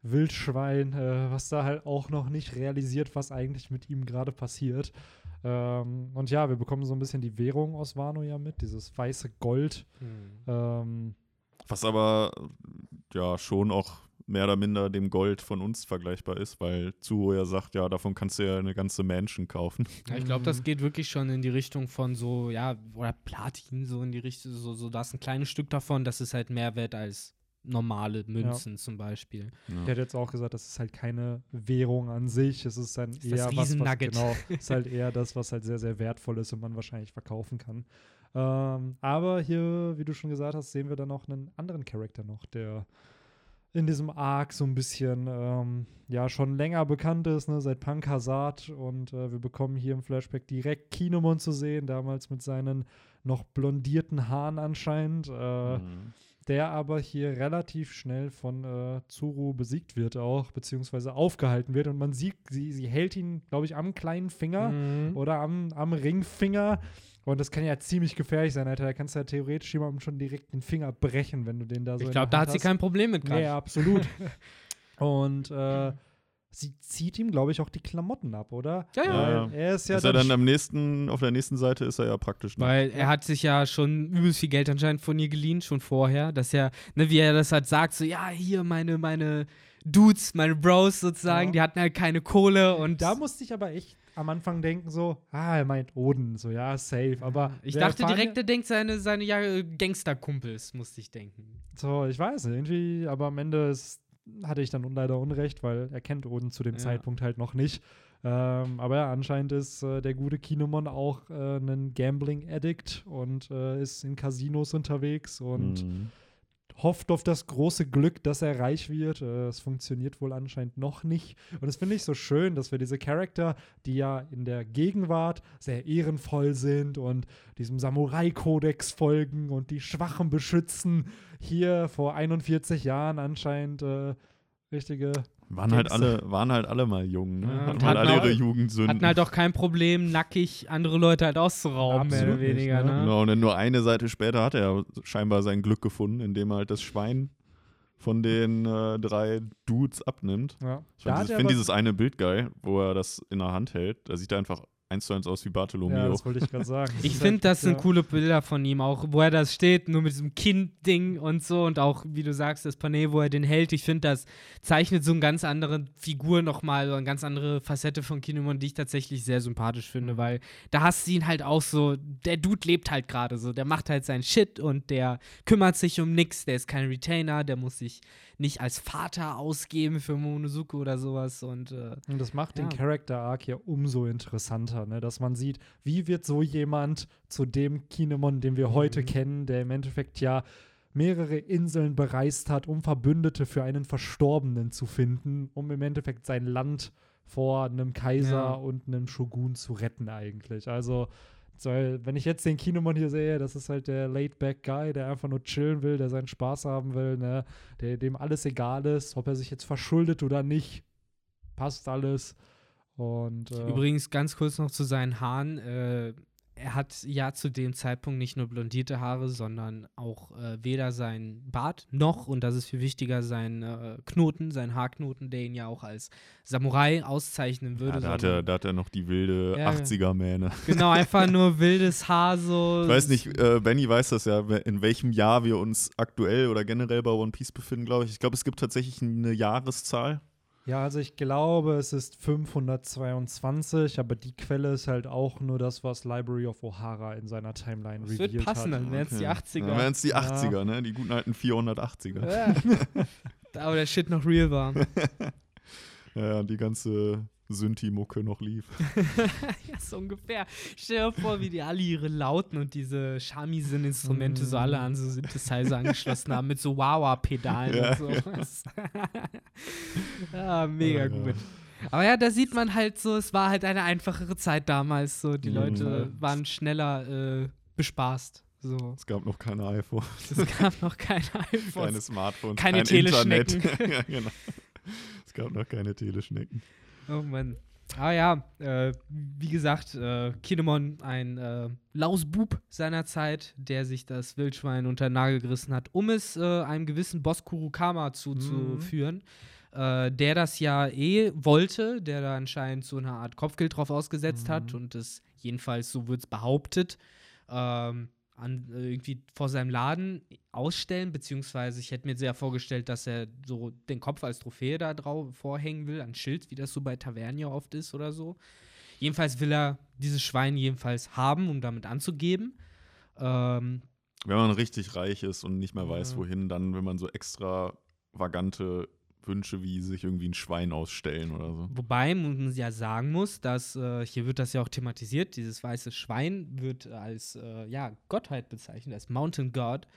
Wildschwein, äh, was da halt auch noch nicht realisiert, was eigentlich mit ihm gerade passiert. Ähm, und ja, wir bekommen so ein bisschen die Währung aus Wano ja mit, dieses weiße Gold. Ähm, Was aber ja schon auch mehr oder minder dem Gold von uns vergleichbar ist, weil Zuho ja sagt, ja, davon kannst du ja eine ganze Mansion kaufen. Ja, ich glaube, das geht wirklich schon in die Richtung von so, ja, oder Platin, so in die Richtung, so, so da ist ein kleines Stück davon, das ist halt mehr wert als normale Münzen zum Beispiel. Der hat jetzt auch gesagt, das ist halt keine Währung an sich. Es ist dann ist das eher was, was genau, ist halt eher das, was halt sehr, sehr wertvoll ist und man wahrscheinlich verkaufen kann. Ähm, aber hier, wie du schon gesagt hast, sehen wir dann auch einen anderen Charakter noch, der in diesem Arc so ein bisschen ähm, ja schon länger bekannt ist, ne, seit Punk Hazard und äh, wir bekommen hier im Flashback direkt Kinemon zu sehen, damals mit seinen noch blondierten Haaren anscheinend. Äh, Mhm. Der aber hier relativ schnell von äh, Zuru besiegt wird auch, beziehungsweise aufgehalten wird. Und man sieht, sie, sie hält ihn, glaube ich, am kleinen Finger Mhm. oder am, am Ringfinger. Und das kann ja ziemlich gefährlich sein, Alter. Da kannst du ja theoretisch jemandem schon direkt den Finger brechen, wenn du den da so Ich glaube, da hat sie hast. kein Problem mit Nee, gehabt. absolut. Und äh, sie zieht ihm, glaube ich, auch die Klamotten ab, oder? Ja, ja. Er ist ja ist er dann dann am nächsten, auf der nächsten Seite ist er ja praktisch nackt. Weil er hat sich ja schon übelst viel Geld anscheinend von ihr geliehen, schon vorher. Dass er, ne, wie er das halt sagt, so, ja, hier meine, meine Dudes, meine Bros sozusagen, Ja. die hatten halt keine Kohle und Da musste ich aber echt am Anfang denken, so, ah, er meint Oden, so, ja, safe. Aber ich dachte erfahren direkt, er denkt seine, seine ja, Gangsterkumpels, musste ich denken. So, ich weiß nicht, irgendwie, aber am Ende ist, hatte ich dann un- leider Unrecht, weil er kennt Oden zu dem Ja. Zeitpunkt halt noch nicht. Ähm, aber ja, anscheinend ist äh, der gute Kinemon auch äh, ein Gambling-Addict und äh, ist in Casinos unterwegs und Mhm. Hofft auf das große Glück, dass er reich wird. Äh, Es funktioniert wohl anscheinend noch nicht. Und das finde ich so schön, dass wir diese Charakter, die ja in der Gegenwart sehr ehrenvoll sind und diesem Samurai-Kodex folgen und die Schwachen beschützen, hier vor 41 Jahren anscheinend äh, richtige. Waren halt, alle, waren halt alle mal jung, ne? Ja, hatten und halt hatten alle auch- ihre Jugendsünden. Hatten halt auch kein Problem, nackig andere Leute halt auszurauben, mehr oder Absolut nicht, weniger, ne? ne? Genau, und dann nur eine Seite später hat er scheinbar sein Glück gefunden, indem er halt das Schwein von den äh, drei Dudes abnimmt. Ja. Ich finde find dieses eine Bild geil, wo er das in der Hand hält. Da sieht er einfach eins zu eins aus wie ja, Bartolomeo. das wollte ich gerade sagen. Ich finde, halt- das sind ja. coole Bilder von ihm, auch wo er das steht, nur mit diesem Kind-Ding und so und auch, wie du sagst, das Panel, wo er den hält. Ich finde, das zeichnet so eine ganz andere Figur nochmal, so eine ganz andere Facette von Kinemon, die ich tatsächlich sehr sympathisch finde, weil da hast du ihn halt auch so, der Dude lebt halt gerade so, der macht halt seinen Shit und der kümmert sich um nix, der ist kein Retainer, der muss sich nicht als Vater ausgeben für Monosuke oder sowas und äh, Und das macht den Ja. Character Arc ja umso interessanter, ne? dass man sieht, wie wird so jemand zu dem Kinemon, den wir heute Mhm. kennen, der im Endeffekt ja mehrere Inseln bereist hat, um Verbündete für einen Verstorbenen zu finden, um im Endeffekt sein Land vor einem Kaiser Ja. und einem Shogun zu retten eigentlich. Also so, wenn ich jetzt den Kinemon hier sehe, das ist halt der laid-back-Guy, der einfach nur chillen will, der seinen Spaß haben will, ne? der, dem alles egal ist, ob er sich jetzt verschuldet oder nicht, passt alles. Und äh, Übrigens ganz kurz noch zu seinen Haaren. Äh, er hat ja zu dem Zeitpunkt nicht nur blondierte Haare, sondern auch äh, weder sein Bart noch, und das ist viel wichtiger, sein äh, Knoten, sein Haarknoten, der ihn ja auch als Samurai auszeichnen würde. Ja, da, hat er, da hat er noch die wilde Ja, ja. 80er-Mähne. genau, einfach nur wildes Haar so. Ich weiß nicht, äh, Benny weiß das ja, in welchem Jahr wir uns aktuell oder generell bei One Piece befinden, glaube ich. Ich glaube, es gibt tatsächlich eine Jahreszahl. Ja, also ich glaube, es ist 522, aber die Quelle ist halt auch nur das, was Library of O'Hara in seiner Timeline Das revealed wird passen, hat. dann wären es die Okay. 80er. Dann wären es die Ja. 80er, ne? Die guten alten 480er. Ja. Aber der Shit noch real war. Ja, die ganze Synthi-Mucke noch lief. ja, so ungefähr. Stell dir vor, wie die alle ihre Lauten und diese Shamisen-Instrumente so alle an so Synthesizer angeschlossen haben mit so Wawa-Pedalen Ja, und sowas. ja, mega Ja, ja. gut. Aber ja, da sieht man halt so, es war halt eine einfachere Zeit damals. So, die Mhm. Leute waren schneller äh, bespaßt. So. Es gab noch keine iPhone, Es gab noch keine keine iPhones. Smartphones, Keine kein Teleschnecken. Internet. ja, genau. Es gab noch keine Teleschnecken. Oh Mann. Ah ja, äh, wie gesagt, äh, Kinemon, ein äh, Lausbub seiner Zeit, der sich das Wildschwein unter den Nagel gerissen hat, um es äh, einem gewissen Boss Kurukama zuzuführen, äh, der das ja eh wollte, der da anscheinend so eine Art Kopfgeld drauf ausgesetzt hat Mhm. und es jedenfalls so wird es behauptet, ähm, an, äh, irgendwie vor seinem Laden ausstellen, beziehungsweise ich hätte mir sehr vorgestellt, dass er so den Kopf als Trophäe da drauf vorhängen will, ein Schild, wie das so bei Tavernier oft ist oder so. Jedenfalls will er dieses Schwein jedenfalls haben, um damit anzugeben. Ähm, Wenn man richtig reich ist und nicht mehr weiß, Ja. wohin, dann will man so extravagante Wünsche wie sich irgendwie ein Schwein ausstellen oder so. Wobei man ja sagen muss, dass äh, hier wird das ja auch thematisiert, dieses weiße Schwein wird als äh, ja, Gottheit bezeichnet, als Mountain God,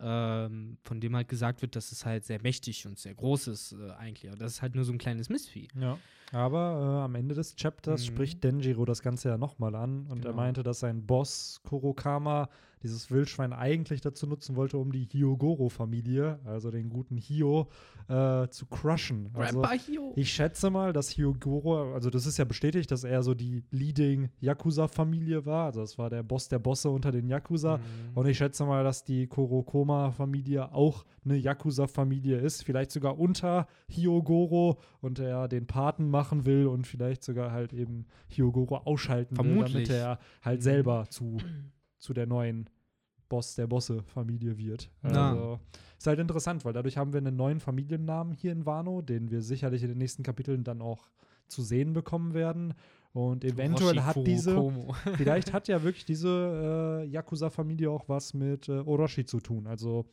ähm, von dem halt gesagt wird, dass es halt sehr mächtig und sehr groß ist äh, eigentlich. Aber das ist halt nur so ein kleines Mistvieh. Ja. Aber äh, am Ende des Chapters Mhm. spricht Denjiro das Ganze ja nochmal an und er Genau. meinte, dass sein Boss Kurokama dieses Wildschwein eigentlich dazu nutzen wollte, um die Hyogoro-Familie, also den guten Hio, äh, zu crushen. Also, Hio. ich schätze mal, dass Hyogoro, also das ist ja bestätigt, dass er so die Leading Yakuza-Familie war. Also das war der Boss der Bosse unter den Yakuza. Mhm. Und ich schätze mal, dass die Kurokoma-Familie auch eine Yakuza-Familie ist, vielleicht sogar unter Hyogoro und er den Paten machen will und vielleicht sogar halt eben Hyogoro ausschalten will, Vermutlich. damit er halt Mhm. selber zu, zu der neuen Boss der Bosse-Familie wird. Also ist halt interessant, weil dadurch haben wir einen neuen Familiennamen hier in Wano, den wir sicherlich in den nächsten Kapiteln dann auch zu sehen bekommen werden. Und eventuell Orochi hat diese, vielleicht hat ja wirklich diese äh, Yakuza-Familie auch was mit äh, Orochi zu tun. Also,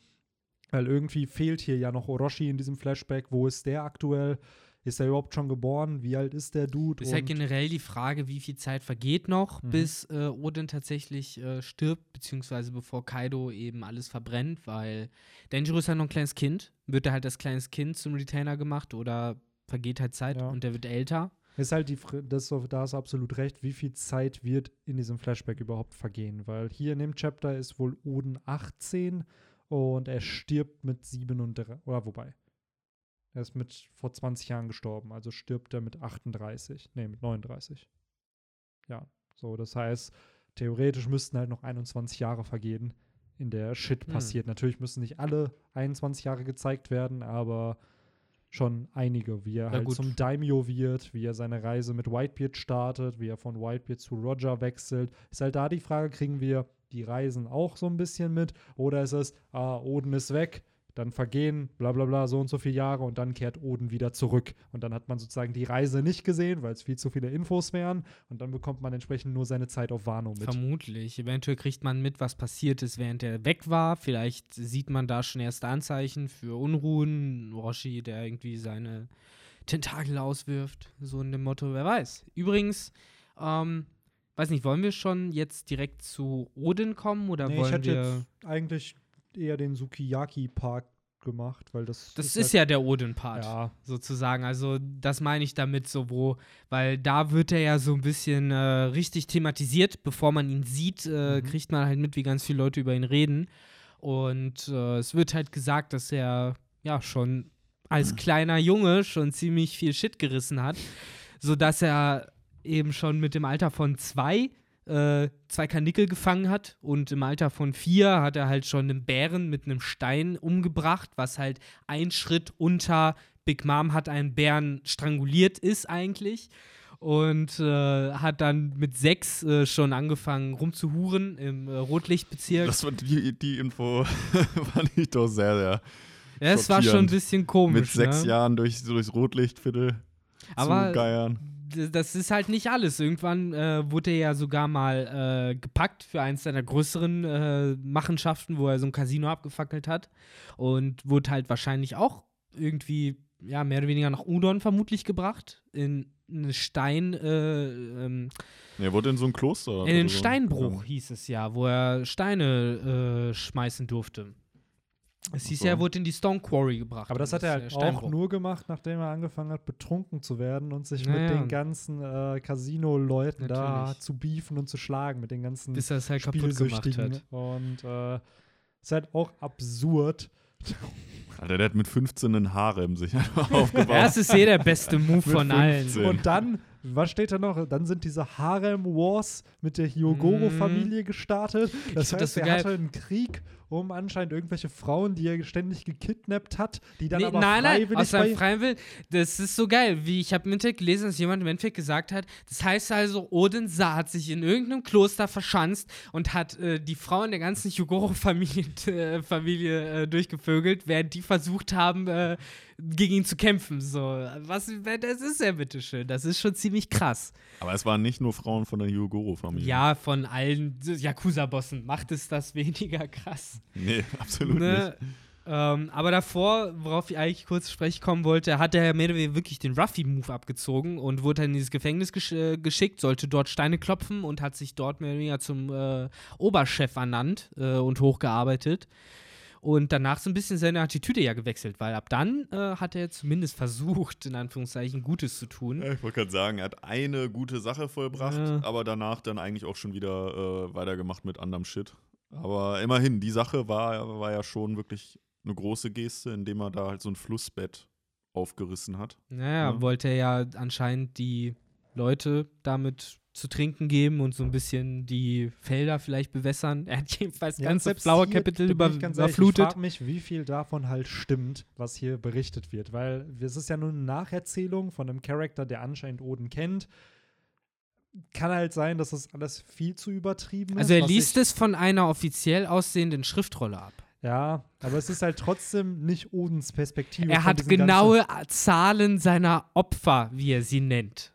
weil irgendwie fehlt hier ja noch Orochi in diesem Flashback. Wo ist der aktuell? Ist er überhaupt schon geboren? Wie alt ist der Dude? Ist halt Und- generell die Frage, wie viel Zeit vergeht noch, Mhm. bis äh, Odin tatsächlich äh, stirbt, beziehungsweise bevor Kaido eben alles verbrennt, weil Denjiro ist ja noch ein kleines Kind. Wird er halt als kleines Kind zum Retainer gemacht oder vergeht halt Zeit Ja. und der wird älter? Ist halt die, das, da hast du absolut recht, wie viel Zeit wird in diesem Flashback überhaupt vergehen? Weil hier in dem Chapter ist wohl Oden 18 und er stirbt mit 37, oder wobei. Er ist mit vor 20 Jahren gestorben, also stirbt er mit 38, nee, mit 39. Ja, so, das heißt, theoretisch müssten halt noch 21 Jahre vergehen, in der Shit Hm. passiert. Natürlich müssen nicht alle 21 Jahre gezeigt werden, aber schon einige, wie er Ja, halt gut. zum Daimyo wird, wie er seine Reise mit Whitebeard startet, wie er von Whitebeard zu Roger wechselt. Ist halt da die Frage, kriegen wir die Reisen auch so ein bisschen mit oder ist es, ah, Oden ist weg, dann vergehen bla bla bla so und so viele Jahre und dann kehrt Oden wieder zurück und dann hat man sozusagen die Reise nicht gesehen, weil es viel zu viele Infos wären und dann bekommt man entsprechend nur seine Zeit auf Wano mit. Vermutlich. Eventuell kriegt man mit, was passiert ist, während er weg war. Vielleicht sieht man da schon erste Anzeichen für Unruhen. Roshi, der irgendwie seine Tentakel auswirft. So in dem Motto, wer weiß. Übrigens, ähm, weiß nicht, wollen wir schon jetzt direkt zu Odin kommen oder Nee, ich wollen hätte wir. jetzt eigentlich eher den Sukiyaki-Park gemacht, weil das Das ist, halt, ja der Odin-Part. ja, sozusagen. Also das meine ich damit so, wo, weil da wird er ja so ein bisschen äh, richtig thematisiert, bevor man ihn sieht, äh, Mhm. kriegt man halt mit, wie ganz viele Leute über ihn reden. Und äh, es wird halt gesagt, dass er ja schon als kleiner Junge schon ziemlich viel Shit gerissen hat, sodass er eben schon mit dem Alter von zwei äh, zwei Kanickel gefangen hat und im Alter von vier hat er halt schon einen Bären mit einem Stein umgebracht, was halt ein Schritt unter Big Mom hat einen Bären stranguliert ist eigentlich und äh, hat dann mit sechs äh, schon angefangen rumzuhuren im äh, Rotlichtbezirk. Das war die, die Info fand ich doch sehr, sehr. Ja, es war schon ein bisschen komisch. Mit sechs ne? Jahren durch, durchs Rotlichtviertel Aber zu geiern. Das ist halt nicht alles. Irgendwann äh, wurde er ja sogar mal äh, gepackt für eins seiner größeren äh, Machenschaften, wo er so ein Casino abgefackelt hat. Und wurde halt wahrscheinlich auch irgendwie, ja, mehr oder weniger nach Udon vermutlich gebracht. In eine Stein, äh, ähm, Er wurde in so ein Kloster. in den so Steinbruch gegangen. hieß es ja, wo er Steine äh, schmeißen durfte. Es hieß so. ja, er wurde in die Stone Quarry gebracht. Aber das hat er halt auch nur gemacht, nachdem er angefangen hat, betrunken zu werden und sich Ja, mit den ganzen äh, Casino-Leuten da zu beefen und zu schlagen, mit den ganzen bis er es halt kaputt gemacht hat. Und äh, ist halt auch absurd. Alter, der hat mit 15 ein Harem sich aufgebaut. Das ist eh der beste Move von allen. 15. Und dann was steht da noch? Dann sind diese Harem-Wars mit der Hyogoro-Familie gestartet. Das das heißt, so er geil. hatte einen Krieg um anscheinend irgendwelche Frauen, die er ständig gekidnappt hat, die dann Nee, aber nein, nein, freiwillig aus seinem freien Willen. Das ist so geil. Wie ich habe im Internet gelesen, dass jemand im Endeffekt gesagt hat, das heißt also, Odin Sa hat sich in irgendeinem Kloster verschanzt und hat äh, die Frauen der ganzen Yugoro-Familie äh, Familie, äh, durchgevögelt, während die versucht haben, äh, gegen ihn zu kämpfen. So, was, das ist ja bitteschön. Das ist schon ziemlich krass. Aber es waren nicht nur Frauen von der Hyogoro-Familie. Ja, von allen Yakuza-Bossen macht es das weniger krass. Nee, absolut Ne? Ähm, aber davor, worauf ich eigentlich kurz sprechen kommen wollte, hat er mehr oder weniger wirklich den Ruffy-Move abgezogen und wurde dann in dieses Gefängnis gesch äh, geschickt, sollte dort Steine klopfen und hat sich dort mehr oder weniger zum äh, Oberchef ernannt äh, und hochgearbeitet. Und danach so ein bisschen seine Attitüde ja gewechselt, weil ab dann äh, hat er zumindest versucht, in Anführungszeichen Gutes zu tun. Ich wollte gerade sagen, er hat eine gute Sache vollbracht, Ja. aber danach dann eigentlich auch schon wieder äh, weitergemacht mit anderem Shit. Aber immerhin, die Sache war, war ja schon wirklich eine große Geste, indem er da halt so ein Flussbett aufgerissen hat. Naja, Ja. wollte er ja anscheinend die Leute damit zu trinken geben und so ein bisschen die Felder vielleicht bewässern. Er hat jedenfalls Ja, ganze Flower Capital über, ich ganz ehrlich, überflutet. Ich frage mich, wie viel davon halt stimmt, was hier berichtet wird. Weil es ist ja nur eine Nacherzählung von einem Charakter, der anscheinend Oden kennt. Kann halt sein, dass das alles viel zu übertrieben ist. Also er liest es von einer offiziell aussehenden Schriftrolle ab. Ja, aber es ist halt trotzdem nicht Odens Perspektive. Er hat genaue Zahlen seiner Opfer, wie er sie nennt.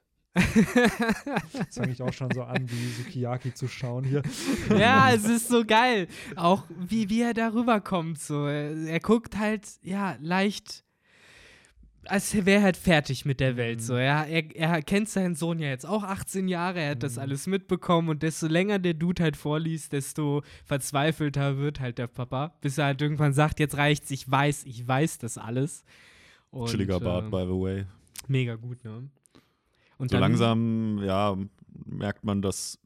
Jetzt fange ich auch schon so an, wie Sukiyaki zu schauen hier. ja, es ist so geil. Auch wie, wie er darüber kommt. So. Er, guckt halt, ja, leicht, als wäre er halt fertig mit der Welt. So. Er, er, er kennt seinen Sohn ja jetzt auch 18 Jahre, er hat das Mhm. alles mitbekommen und desto länger der Dude halt vorliest, desto verzweifelter wird halt der Papa, bis er halt irgendwann sagt, jetzt reicht's, ich weiß, ich weiß das alles. Und, Chilliger Bart, äh, by the way. Mega gut, ne? Und So dann- langsam, ja, merkt man, dass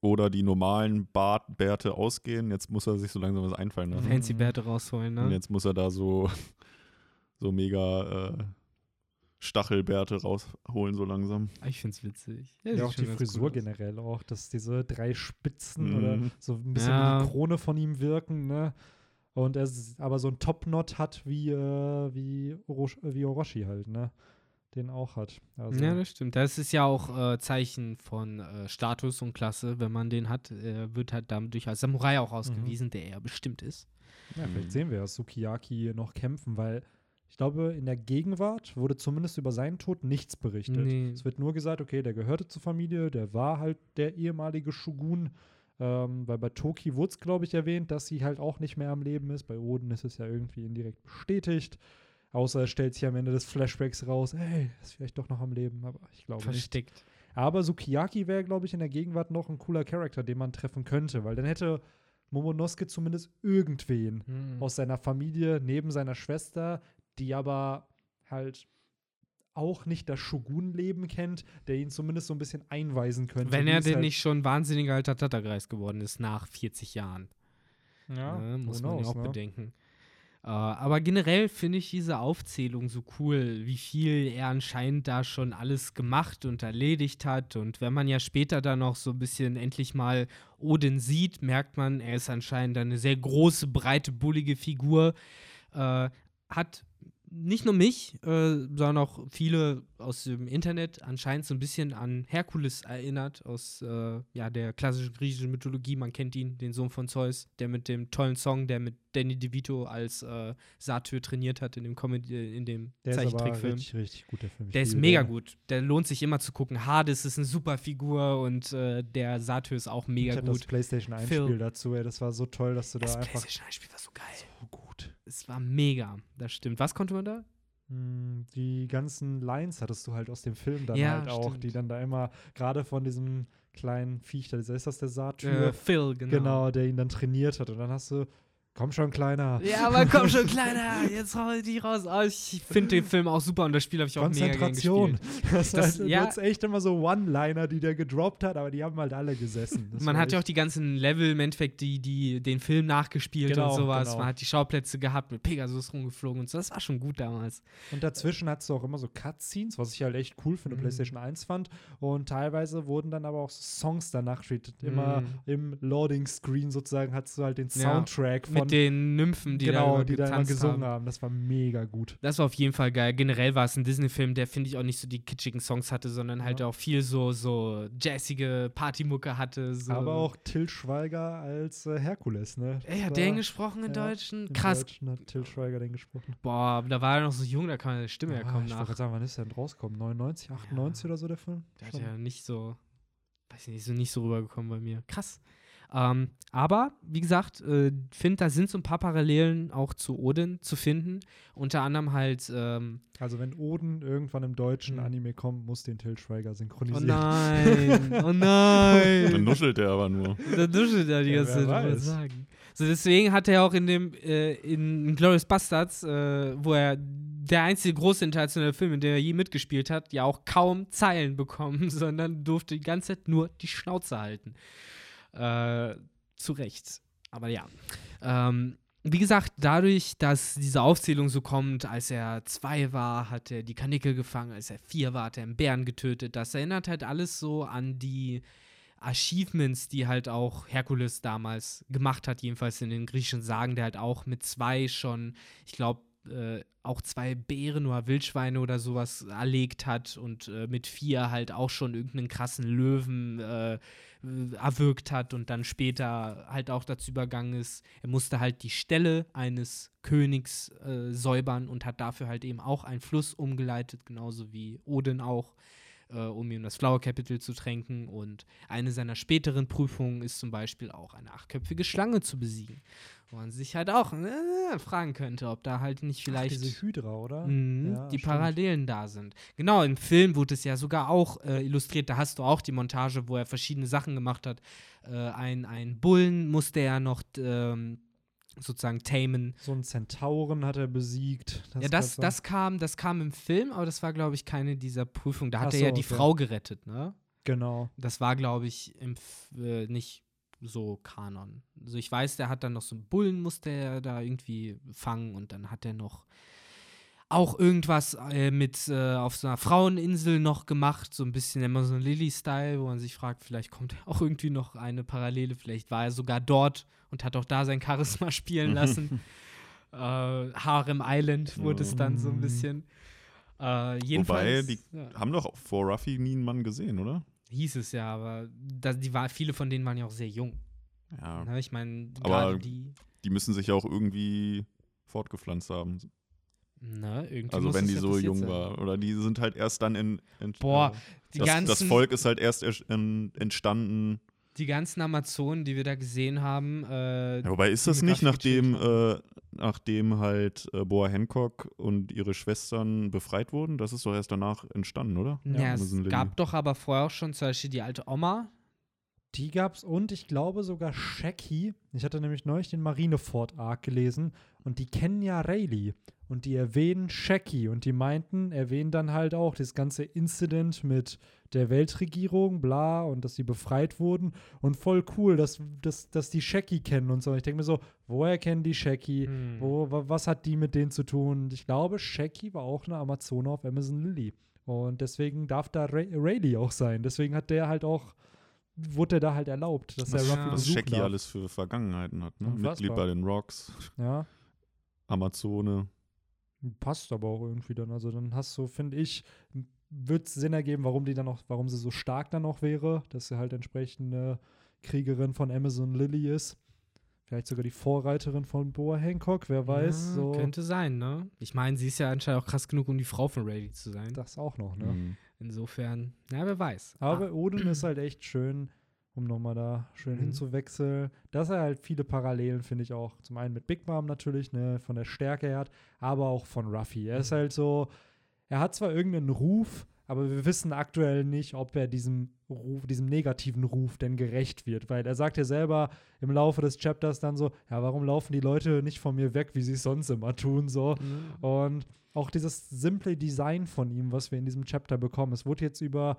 oder die normalen Bartbärte ausgehen. Jetzt muss er sich so langsam was einfallen lassen. Fancy Bärte rausholen, Und ne? jetzt muss er da so, so mega äh, Stachelbärte rausholen, so langsam. Ich find's witzig. Ja, sieht auch die Frisur generell auch, dass diese drei Spitzen Mhm. oder so ein bisschen Ja. wie die Krone von ihm wirken, ne? Und er aber so ein Top-Knot hat wie, äh, wie, Oroch, äh, wie Orochi halt, ne? Den auch hat. Also, Ja, das stimmt. Das ist ja auch äh, Zeichen von äh, Status und Klasse, wenn man den hat. Er wird halt dadurch als Samurai auch ausgewiesen, der er bestimmt ist. ja, vielleicht Mhm. sehen wir ja Sukiyaki noch kämpfen, weil ich glaube, in der Gegenwart wurde zumindest über seinen Tod nichts berichtet. Nee. Es wird nur gesagt, okay, der gehörte zur Familie, der war halt der ehemalige Shogun. Ähm, weil bei Toki wurde es, glaube ich, erwähnt, dass sie halt auch nicht mehr am Leben ist. Bei Oden ist es ja irgendwie indirekt bestätigt. Außer es stellt sich am Ende des Flashbacks raus, ey, ist vielleicht doch noch am Leben, aber ich glaube nicht. Versteckt. Aber Sukiyaki wäre, glaube ich, in der Gegenwart noch ein cooler Charakter, den man treffen könnte, weil dann hätte Momonosuke zumindest irgendwen Mhm. aus seiner Familie neben seiner Schwester, die aber halt auch nicht das Shogun-Leben kennt, der ihn zumindest so ein bisschen einweisen könnte. Wenn er denn halt, nicht schon wahnsinniger alter Tattergeist geworden ist nach 40 Jahren. ja, ne, muss man knows, auch ne? bedenken. Äh, aber generell finde ich diese Aufzählung so cool, wie viel er anscheinend da schon alles gemacht und erledigt hat. Und wenn man ja später dann noch so ein bisschen endlich mal Odin sieht, merkt man, er ist anscheinend eine sehr große, breite, bullige Figur. Äh, hat nicht nur mich, äh, sondern auch viele aus dem Internet anscheinend so ein bisschen an Herkules erinnert, aus äh, ja, der klassischen griechischen Mythologie. Man kennt ihn, den Sohn von Zeus, der mit dem tollen Song, der mit Danny DeVito als äh, Satyr trainiert hat in dem, Comedy, in dem Der ist Zeichentrickfilm. richtig, richtig gut, der Film. Ich Der ist mega den. gut. Der lohnt sich immer zu gucken. Hades ist eine super Figur und äh, der Satyr ist auch mega ich hatte das gut. PlayStation 1 Phil. Spiel dazu, ey, das war so toll, dass du Das da einfach PlayStation-Spiel war so geil. so gut. Es war mega. Das stimmt. Was konnte man da? Hm, Die ganzen Lines hattest du halt aus dem Film dann Ja, halt auch, stimmt. die dann da immer, gerade von diesem kleinen Viech, da ist das der Äh, Satyr, Phil, genau. genau. der ihn dann trainiert hat. Und dann hast du Komm schon, Kleiner. Ja, aber komm schon, Kleiner, jetzt hau dich raus. Oh, ich finde den Film auch super und das Spiel habe ich auch mega gern Konzentration. gespielt. Das, Das- halt, ja. Hattest echt immer so One-Liner, die der gedroppt hat, aber die haben halt alle gesessen. Das Man hat ja auch die ganzen Level im Endeffekt, die, die den Film nachgespielt Genau, und sowas. genau. Man hat die Schauplätze gehabt, mit Pegasus rumgeflogen und so. Das war schon gut damals. Und dazwischen hattest du auch immer so Cutscenes, was ich halt echt cool für eine Mhm. PlayStation 1 fand. Und teilweise wurden dann aber auch so Songs danach treated. Immer Mhm. im Loading-Screen sozusagen hattest du halt den Ja, Soundtrack von Mit den Nymphen, die genau, da, die da gesungen haben. haben. Das war mega gut. Das war auf jeden Fall geil. Generell war es ein Disney-Film, der, finde ich, auch nicht so die kitschigen Songs hatte, sondern halt Ja. auch viel so, so jazzige Partymucke hatte. So. Aber auch Till Schweiger als äh, Herkules, ne? Ey, hat war- gesprochen in ja, Deutschen? Krass. Deutschen hat Till Schweiger den gesprochen. Boah, da war er noch so jung, da kann seine Stimme ja Ah, kaum ich wollte nach. gerade sagen, wann ist der denn rausgekommen? 99, 98 oder so der Film? Der hat Schon. ja nicht so, weiß ich nicht, so nicht so rübergekommen bei mir. Krass. Ähm, aber, wie gesagt, äh, finde, da sind so ein paar Parallelen auch zu Odin zu finden. Unter anderem halt, ähm, Also wenn Oden irgendwann im deutschen Mhm. Anime kommt, muss den Till Schweiger oh synchronisieren. nein, oh Dann nein. nuschelt der aber nur. da duschelt er die Ja, ganze Zeit, sagen. So, deswegen hat er auch in dem, äh, in Glorious Bastards, äh, wo er der einzige große internationale Film, in dem er je mitgespielt hat, ja auch kaum Zeilen bekommen, sondern durfte die ganze Zeit nur die Schnauze halten. Äh, zu Recht. Aber ja. Ähm, wie gesagt, dadurch, dass diese Aufzählung so kommt, als er zwei war, hat er die Kanickel gefangen, als er vier war, hat er einen Bären getötet. Das erinnert halt alles so an die Achievements, die halt auch Herkules damals gemacht hat, jedenfalls in den griechischen Sagen, der halt auch mit zwei schon, ich glaube, äh, auch zwei Bären oder Wildschweine oder sowas erlegt hat und äh, mit vier halt auch schon irgendeinen krassen Löwen äh, erwürgt hat und dann später halt auch dazu übergangen ist, er musste halt die Stelle eines Königs äh, säubern und hat dafür halt eben auch einen Fluss umgeleitet, genauso wie Odin auch äh, um ihm das Flower Capital zu tränken. Und eine seiner späteren Prüfungen ist zum Beispiel auch eine achtköpfige Schlange zu besiegen. Wo man sich halt auch äh, fragen könnte, ob da halt nicht Ach, vielleicht diese Hydra, oder? Mhm, Ja, die stimmt. Parallelen da sind. Genau, im Film wurde es ja sogar auch äh, illustriert. Da hast du auch die Montage, wo er verschiedene Sachen gemacht hat. Äh, ein, ein Bullen musste er noch ähm, sozusagen tamen. So einen Zentauren hat er besiegt. ja, war das, das, kam, das kam im Film, aber das war, glaube ich, keine dieser Prüfungen. Da hat Ach er ja die okay. Frau gerettet, ne? Genau. Das war, glaube ich, im, äh, nicht so Kanon. Also ich weiß, der hat dann noch so einen Bullen, musste er da irgendwie fangen und dann hat er noch auch irgendwas äh, mit äh, auf so einer Fraueninsel noch gemacht, so ein bisschen immer so ein Lily-Style, wo man sich fragt, vielleicht kommt auch irgendwie noch eine Parallele, vielleicht war er sogar dort und hat auch da sein Charisma spielen lassen. äh, Harem Island wurde es dann so ein Mhm. bisschen. Äh, jedenfalls die- ja. Haben doch vor Ruffy nie einen Mann gesehen, oder? Hieß es ja, aber da, die war, viele von denen waren ja auch sehr jung. Ja. Ne? Ich meine, Aber- gerade die, Die müssen sich ja auch irgendwie fortgepflanzt haben. ne, irgendwie Also wenn die ja so jung sein. war. Oder die sind halt erst dann in. in Boah, äh, Die, das, ganzen, das Volk ist halt erst entstanden. Die ganzen Amazonen, die wir da gesehen haben, äh, Ja, wobei ist das nicht, nachdem, äh, nachdem halt äh, Boa Hancock und ihre Schwestern befreit wurden? Das ist doch erst danach entstanden, oder? ja, es Amazon Lily. gab doch aber vorher auch schon zum Beispiel die alte Oma. Die gab's und ich glaube sogar Shaggy. Ich hatte nämlich neulich den Marineford Arc gelesen und die kennen ja Rayleigh und die erwähnen Shaggy und die meinten, erwähnen dann halt auch das ganze Incident mit der Weltregierung, bla, und dass sie befreit wurden und voll cool, dass, dass, dass die Shaggy kennen und so. Ich denke mir so, woher kennen die Shaggy? Hm. Wo, wa- was hat die mit denen zu tun? Und ich glaube, Shaggy war auch eine Amazone auf Amazon Lily. Und deswegen darf da Ray Rayleigh auch sein. Deswegen hat der halt auch, wurde der da halt erlaubt, dass Was, er Ja. Ruffy was besuchen Shaggy alles für Vergangenheiten hat. Ne? Unfassbar. Mitglied bei den Rocks, Ja, Amazone. passt aber auch irgendwie dann. Also dann hast du, finde ich, wird es Sinn ergeben, warum die dann auch, warum sie so stark dann noch wäre, dass sie halt entsprechend eine Kriegerin von Amazon Lily ist. Vielleicht sogar die Vorreiterin von Boa Hancock, wer weiß. Ja, so Könnte sein, ne? Ich meine, sie ist ja anscheinend auch krass genug, um die Frau von Rayleigh zu sein. das auch noch, ne? Mhm. Insofern, ja, wer weiß. Aber Ah, Odin ist halt echt schön, um nochmal da schön Mhm. hinzuwechseln. Dass er halt viele Parallelen, finde ich auch. Zum einen mit Big Mom natürlich, ne, von der Stärke her hat, aber auch von Ruffy. Er ist Mhm. halt so, er hat zwar irgendeinen Ruf, aber wir wissen aktuell nicht, ob er diesem Ruf, diesem negativen Ruf denn gerecht wird, weil er sagt ja selber im Laufe des Chapters dann so, ja, warum laufen die Leute nicht von mir weg, wie sie es sonst immer tun, so. Und auch dieses simple Design von ihm, was wir in diesem Chapter bekommen, es wurde jetzt über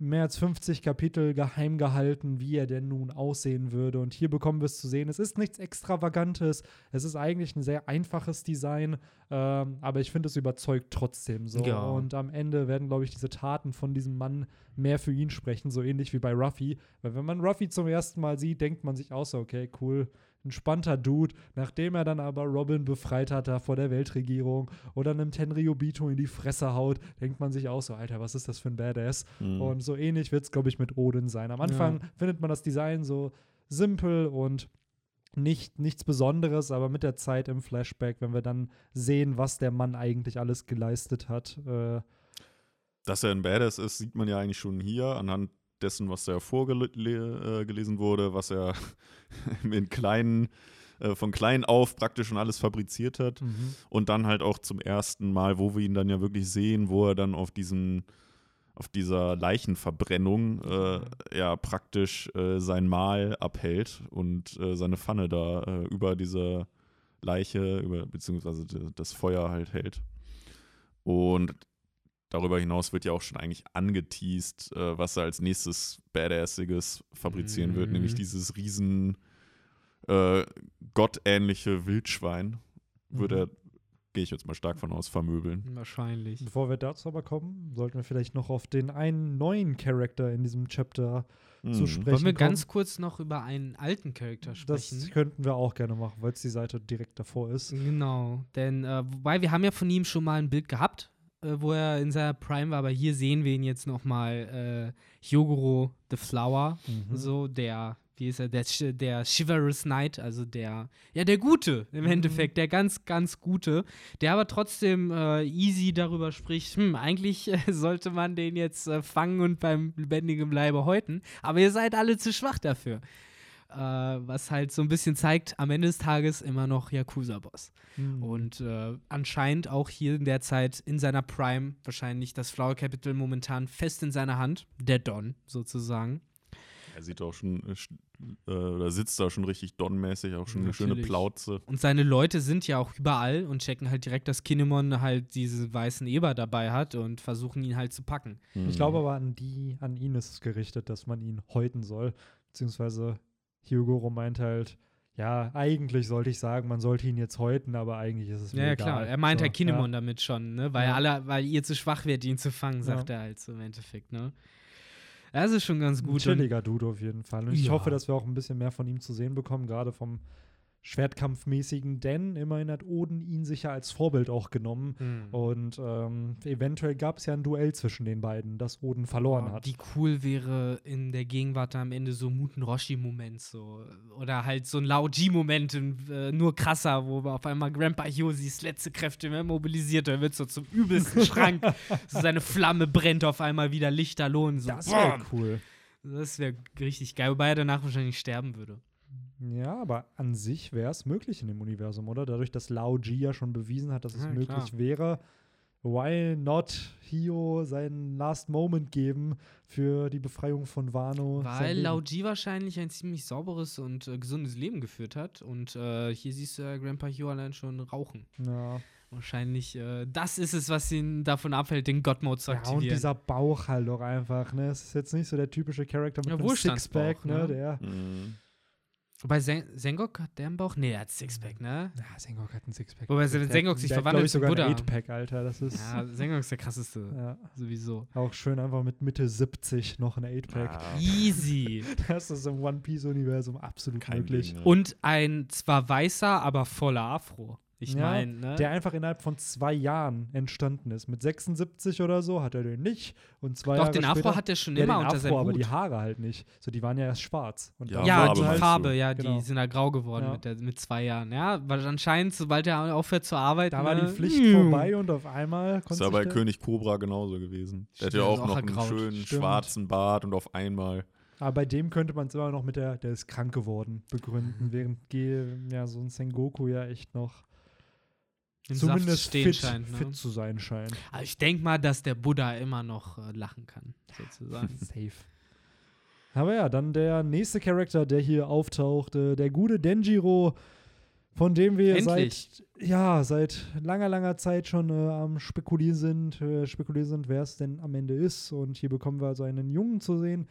mehr als 50 Kapitel geheim gehalten, wie er denn nun aussehen würde. Und hier bekommen wir es zu sehen. Es ist nichts Extravagantes. Es ist eigentlich ein sehr einfaches Design, ähm, aber ich finde, es überzeugt trotzdem so. Ja. Und am Ende werden, glaube ich, diese Taten von diesem Mann mehr für ihn sprechen, so ähnlich wie bei Ruffy. Weil wenn man Ruffy zum ersten Mal sieht, denkt man sich auch so, okay, cool, entspannter Dude. Nachdem er dann aber Robin befreit hat da vor der Weltregierung oder einem Tenryubito in die Fresse haut, denkt man sich auch so, Alter, was ist das für ein Badass? Mhm. Und so ähnlich wird es, glaube ich, mit Odin sein. Am Anfang findet man das Design so simpel und nicht, nichts Besonderes, aber mit der Zeit im Flashback, wenn wir dann sehen, was der Mann eigentlich alles geleistet hat, äh, Dass er ein Badass ist, sieht man ja eigentlich schon hier anhand dessen, was da vorgelesen wurde, was er in kleinen, äh, von klein auf praktisch schon alles fabriziert hat. Und dann halt auch zum ersten Mal, wo wir ihn dann ja wirklich sehen, wo er dann auf diesen auf dieser Leichenverbrennung äh, ja praktisch äh, sein Mahl abhält und äh, seine Pfanne da äh, über diese Leiche, über, beziehungsweise das Feuer halt hält. Und darüber hinaus wird ja auch schon eigentlich angeteased, äh, was er als nächstes Badassiges fabrizieren wird, Mhm. nämlich dieses riesen äh, gottähnliche Wildschwein. Wird Mhm. er, gehe ich jetzt mal stark von aus, vermöbeln. Wahrscheinlich. Bevor wir dazu aber kommen, sollten wir vielleicht noch auf den einen neuen Charakter in diesem Chapter zu Mhm. sprechen Wollen wir kommen. ganz kurz noch über einen alten Charakter Das sprechen? könnten wir auch gerne machen, weil es die Seite direkt davor ist. Genau, denn äh, wobei wir haben ja von ihm schon mal ein Bild gehabt, äh, wo er in seiner Prime war, aber hier sehen wir ihn jetzt noch mal äh, Hyogoro the Flower, Mhm. so der wie ist er der Sh- der Chivalrous Knight, also der ja der Gute im Mhm. Endeffekt, der ganz ganz Gute, der aber trotzdem äh, easy darüber spricht, hm, eigentlich äh, sollte man den jetzt äh, fangen und beim lebendigen Leibe häuten, aber ihr seid alle zu schwach dafür. Äh, was halt so ein bisschen zeigt, am Ende des Tages immer noch Yakuza-Boss. Mhm. Und äh, anscheinend auch hier in der Zeit in seiner Prime wahrscheinlich das Flower Capital momentan fest in seiner Hand. Der Don sozusagen. Er sieht auch schon, äh, äh, oder sitzt da schon richtig Don-mäßig, auch schon eine schöne Natürlich. Plauze. Und seine Leute sind ja auch überall und checken halt direkt, dass Kinemon halt diese weißen Eber dabei hat und versuchen ihn halt zu packen. Ich glaube aber an die, an ihn ist es gerichtet, dass man ihn häuten soll. Beziehungsweise Hyogoro meint halt, ja, eigentlich sollte ich sagen, man sollte ihn jetzt häuten, aber eigentlich ist es mir Ja, ja, egal. klar. Er meint so, halt Kinemon damit schon, ne? Weil Ja. alle, weil ihr zu schwach werdet, ihn zu fangen, sagt Ja. er halt so im Endeffekt, ne? Das ist schon ganz Ein gut. Und- chilliger Dude auf jeden Fall. Und ich Ja. hoffe, dass wir auch ein bisschen mehr von ihm zu sehen bekommen, gerade vom Schwertkampfmäßigen, denn immerhin hat Oden ihn sicher als Vorbild auch genommen. Hm. Und ähm, eventuell gab es ja ein Duell zwischen den beiden, das Oden verloren Oh, hat. Wie cool wäre in der Gegenwart am Ende so ein Muten Roshi-Moment so. Oder halt so ein Lao G-Moment, äh, nur krasser, wo auf einmal Grandpa Yosis letzte Kräfte mehr mobilisiert. Er wird so zum übelsten Schrank. so seine Flamme brennt auf einmal wieder lichterloh. So. das wäre cool. Das wäre richtig geil, wobei er danach wahrscheinlich sterben würde. Ja, aber an sich wäre es möglich in dem Universum, oder? Dadurch, dass Lao Ji ja schon bewiesen hat, dass es Ja, möglich klar. wäre. Why not Hio seinen Last Moment geben für die Befreiung von Wano? Weil? Lao Ji wahrscheinlich ein ziemlich sauberes und äh, gesundes Leben geführt hat. Und äh, hier siehst du ja Grandpa Hugh allein schon rauchen. Ja. Wahrscheinlich, äh, das ist es, was ihn davon abhält, den God-Mode zu ja, und aktivieren. dieser Bauch halt doch einfach, ne? Es ist jetzt nicht so der typische Charakter mit Ja, einem Wohlstandsbauch, Sixpack, ne? ne? Der. Mhm. Wobei Sen Sengok hat der einen Bauch? Nee, er hat Sixpack, ne? Ja, Sengok hat einen Sixpack. Wobei Der- Sengok sich der hat, verwandelt ich, sogar zum ein Buddha. 8-Pack, Alter. Das ist. Ja, Sengok ist der krasseste. Ja. Sowieso. Auch schön einfach mit Mitte 70 noch ein 8-Pack. Ah, Easy. Das ist im One Piece-Universum absolut kein möglich. Ding, ne? Und ein zwar weißer, aber voller Afro. Ich Ja, meine, ne? Der einfach innerhalb von zwei Jahren entstanden ist. Mit 76 oder so hat er den nicht. Und zwei Doch, Jahre den Afro später, hat er schon ja, immer den unter Afro, seinem aber Hut. die Haare halt nicht. So, die waren ja erst schwarz. Und Ja, Ja, Farbe die meinst Farbe, du? ja, Genau. die sind halt grau geworden Ja. mit, der, mit zwei Jahren. Ja, weil anscheinend, sobald er aufhört zu arbeiten. da war die ne, Pflicht mm. vorbei und auf einmal Ist konnte ja bei König Cobra genauso gewesen. Der hat ja auch auch noch einen ergraut. schönen Stimmt. schwarzen Bart und auf einmal. Aber bei dem könnte man es immer noch mit der, der ist krank geworden, begründen. Während G, ja, so ein Sengoku ja echt noch Saft zumindest stehen fit, scheint, ne? fit zu sein scheint. Aber ich denke mal, dass der Buddha immer noch äh, lachen kann, sozusagen. Safe. Aber ja, dann der nächste Charakter, der hier auftaucht, äh, der gute Denjiro, von dem wir Endlich. seit ja seit langer langer Zeit schon äh, am spekulieren sind, äh, spekulieren sind, wer es denn am Ende ist. Und hier bekommen wir also einen Jungen zu sehen,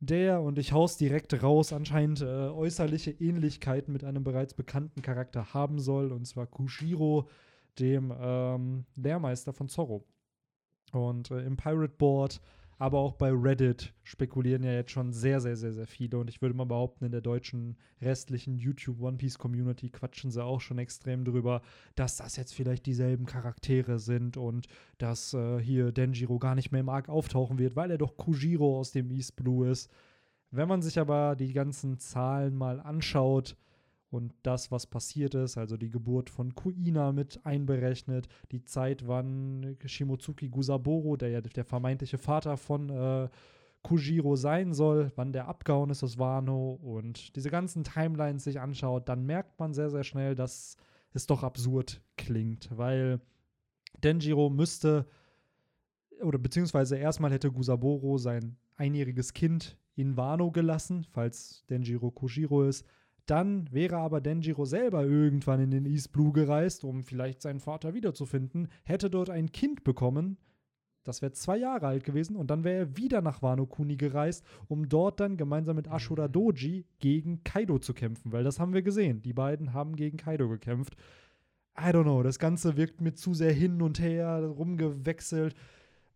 der und ich haus direkt raus anscheinend äh, äußerliche Ähnlichkeiten mit einem bereits bekannten Charakter haben soll, und zwar Kushiro, dem ähm, Lehrmeister von Zorro. Und äh, im Pirate Board, aber auch bei Reddit spekulieren ja jetzt schon sehr, sehr, sehr, sehr viele. Und ich würde mal behaupten, in der deutschen restlichen YouTube One Piece Community quatschen sie auch schon extrem drüber, dass das jetzt vielleicht dieselben Charaktere sind und dass äh, hier Denjiro gar nicht mehr im Arc auftauchen wird, weil er doch Kujiro aus dem East Blue ist. Wenn man sich aber die ganzen Zahlen mal anschaut, und das, was passiert ist, also die Geburt von Kuina mit einberechnet, die Zeit, wann Shimotsuki Gusaboro, der ja der vermeintliche Vater von äh, Kujiro sein soll, wann der abgehauen ist aus Wano und diese ganzen Timelines sich anschaut, dann merkt man sehr, sehr schnell, dass es doch absurd klingt, weil Denjiro müsste oder beziehungsweise erstmal hätte Gusaboro sein einjähriges Kind in Wano gelassen, falls Denjiro Kujiro ist. Dann wäre aber Denjiro selber irgendwann in den East Blue gereist, um vielleicht seinen Vater wiederzufinden, hätte dort ein Kind bekommen. Das wäre zwei Jahre alt gewesen und dann wäre er wieder nach Wano Kuni gereist, um dort dann gemeinsam mit Ashura Doji gegen Kaido zu kämpfen, weil das haben wir gesehen. Die beiden haben gegen Kaido gekämpft. I don't know, das Ganze wirkt mir zu sehr hin und her, rumgewechselt.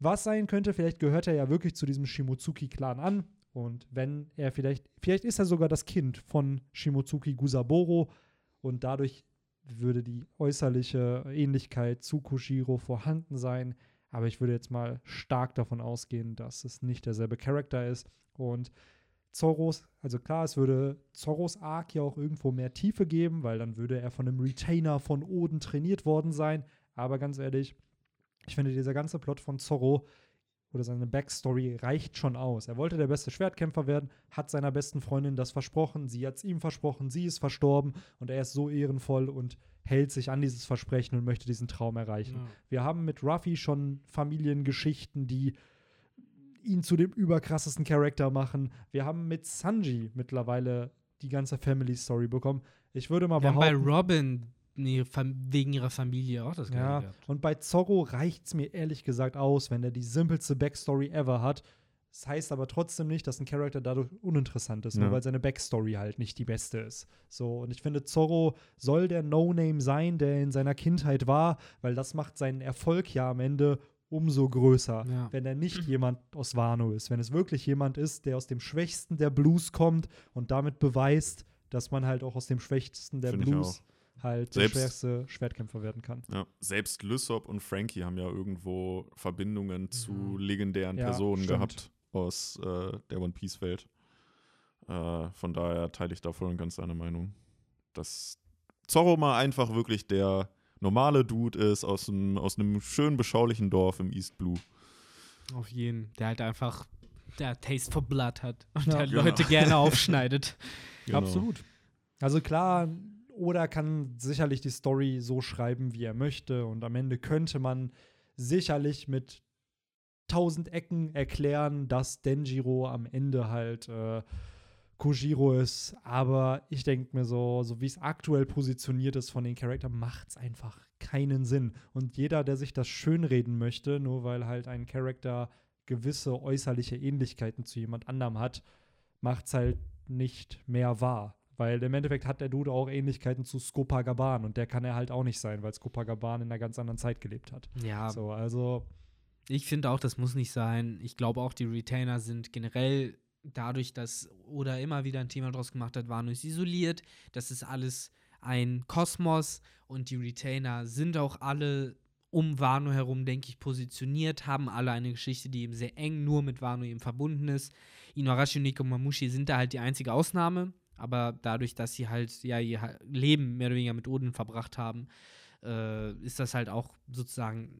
Was sein könnte, vielleicht gehört er ja wirklich zu diesem Shimotsuki-Clan an. Und wenn er vielleicht, vielleicht ist er sogar das Kind von Shimotsuki Gusaboro und dadurch würde die äußerliche Ähnlichkeit zu Kushiro vorhanden sein. Aber ich würde jetzt mal stark davon ausgehen, dass es nicht derselbe Charakter ist. Und Zorros, also klar, es würde Zorros Arc ja auch irgendwo mehr Tiefe geben, weil dann würde er von einem Retainer von Oden trainiert worden sein. Aber ganz ehrlich, ich finde, dieser ganze Plot von Zorro oder seine Backstory reicht schon aus. Er wollte der beste Schwertkämpfer werden, hat seiner besten Freundin das versprochen, sie hat es ihm versprochen, sie ist verstorben und er ist so ehrenvoll und hält sich an dieses Versprechen und möchte diesen Traum erreichen. Ja. Wir haben mit Ruffy schon Familiengeschichten, die ihn zu dem überkrassesten Charakter machen. Wir haben mit Sanji mittlerweile die ganze Family Story bekommen. Ich würde mal Wir haben bei behaupten, Robin wegen ihrer Familie auch das ja, gehabt. und bei Zorro reicht es mir ehrlich gesagt aus, wenn er die simpelste Backstory ever hat. Das heißt aber trotzdem nicht, dass ein Charakter dadurch uninteressant ist, nur Ja. weil seine Backstory halt nicht die beste ist. So, und ich finde, Zorro soll der No-Name sein, der in seiner Kindheit war, weil das macht seinen Erfolg ja am Ende umso größer, Ja. wenn er nicht jemand aus Wano ist. Wenn es wirklich jemand ist, der aus dem Schwächsten der Blues kommt und damit beweist, dass man halt auch aus dem Schwächsten der Finde ich Blues halt der Selbst- schwerste Schwertkämpfer werden kann. Ja, selbst Lysop und Frankie haben ja irgendwo Verbindungen zu legendären Ja, Personen stimmt. gehabt aus äh, der One Piece Welt. Äh, von daher teile ich da voll und ganz deine Meinung, dass Zorro mal einfach wirklich der normale Dude ist aus einem, aus einem schön beschaulichen Dorf im East Blue. Auf jeden. Der halt einfach der Taste for Blood hat und Ja. der Genau. Leute gerne aufschneidet. Genau. Absolut. Also klar, Oda kann sicherlich die Story so schreiben, wie er möchte. Und am Ende könnte man sicherlich mit tausend Ecken erklären, dass Denjiro am Ende halt äh, Kujiro ist. Aber ich denke mir so, so wie es aktuell positioniert ist von den Charakteren, macht es einfach keinen Sinn. Und jeder, der sich das schönreden möchte, nur weil halt ein Charakter gewisse äußerliche Ähnlichkeiten zu jemand anderem hat, macht es halt nicht mehr wahr. Weil im Endeffekt hat der Dude auch Ähnlichkeiten zu Skopagaban und der kann er halt auch nicht sein, weil Skopagaban in einer ganz anderen Zeit gelebt hat. Ja, So, also ich finde auch, das muss nicht sein. Ich glaube auch, die Retainer sind generell dadurch, dass Oda immer wieder ein Thema draus gemacht hat, Wano ist isoliert. Das ist alles ein Kosmos und die Retainer sind auch alle um Wano herum, denke ich, positioniert, haben alle eine Geschichte, die eben sehr eng nur mit Wano eben verbunden ist. Inuarashi und Nekomamushi sind da halt die einzige Ausnahme, aber dadurch, dass sie halt ja ihr Leben mehr oder weniger mit Oden verbracht haben, äh, ist das halt auch sozusagen,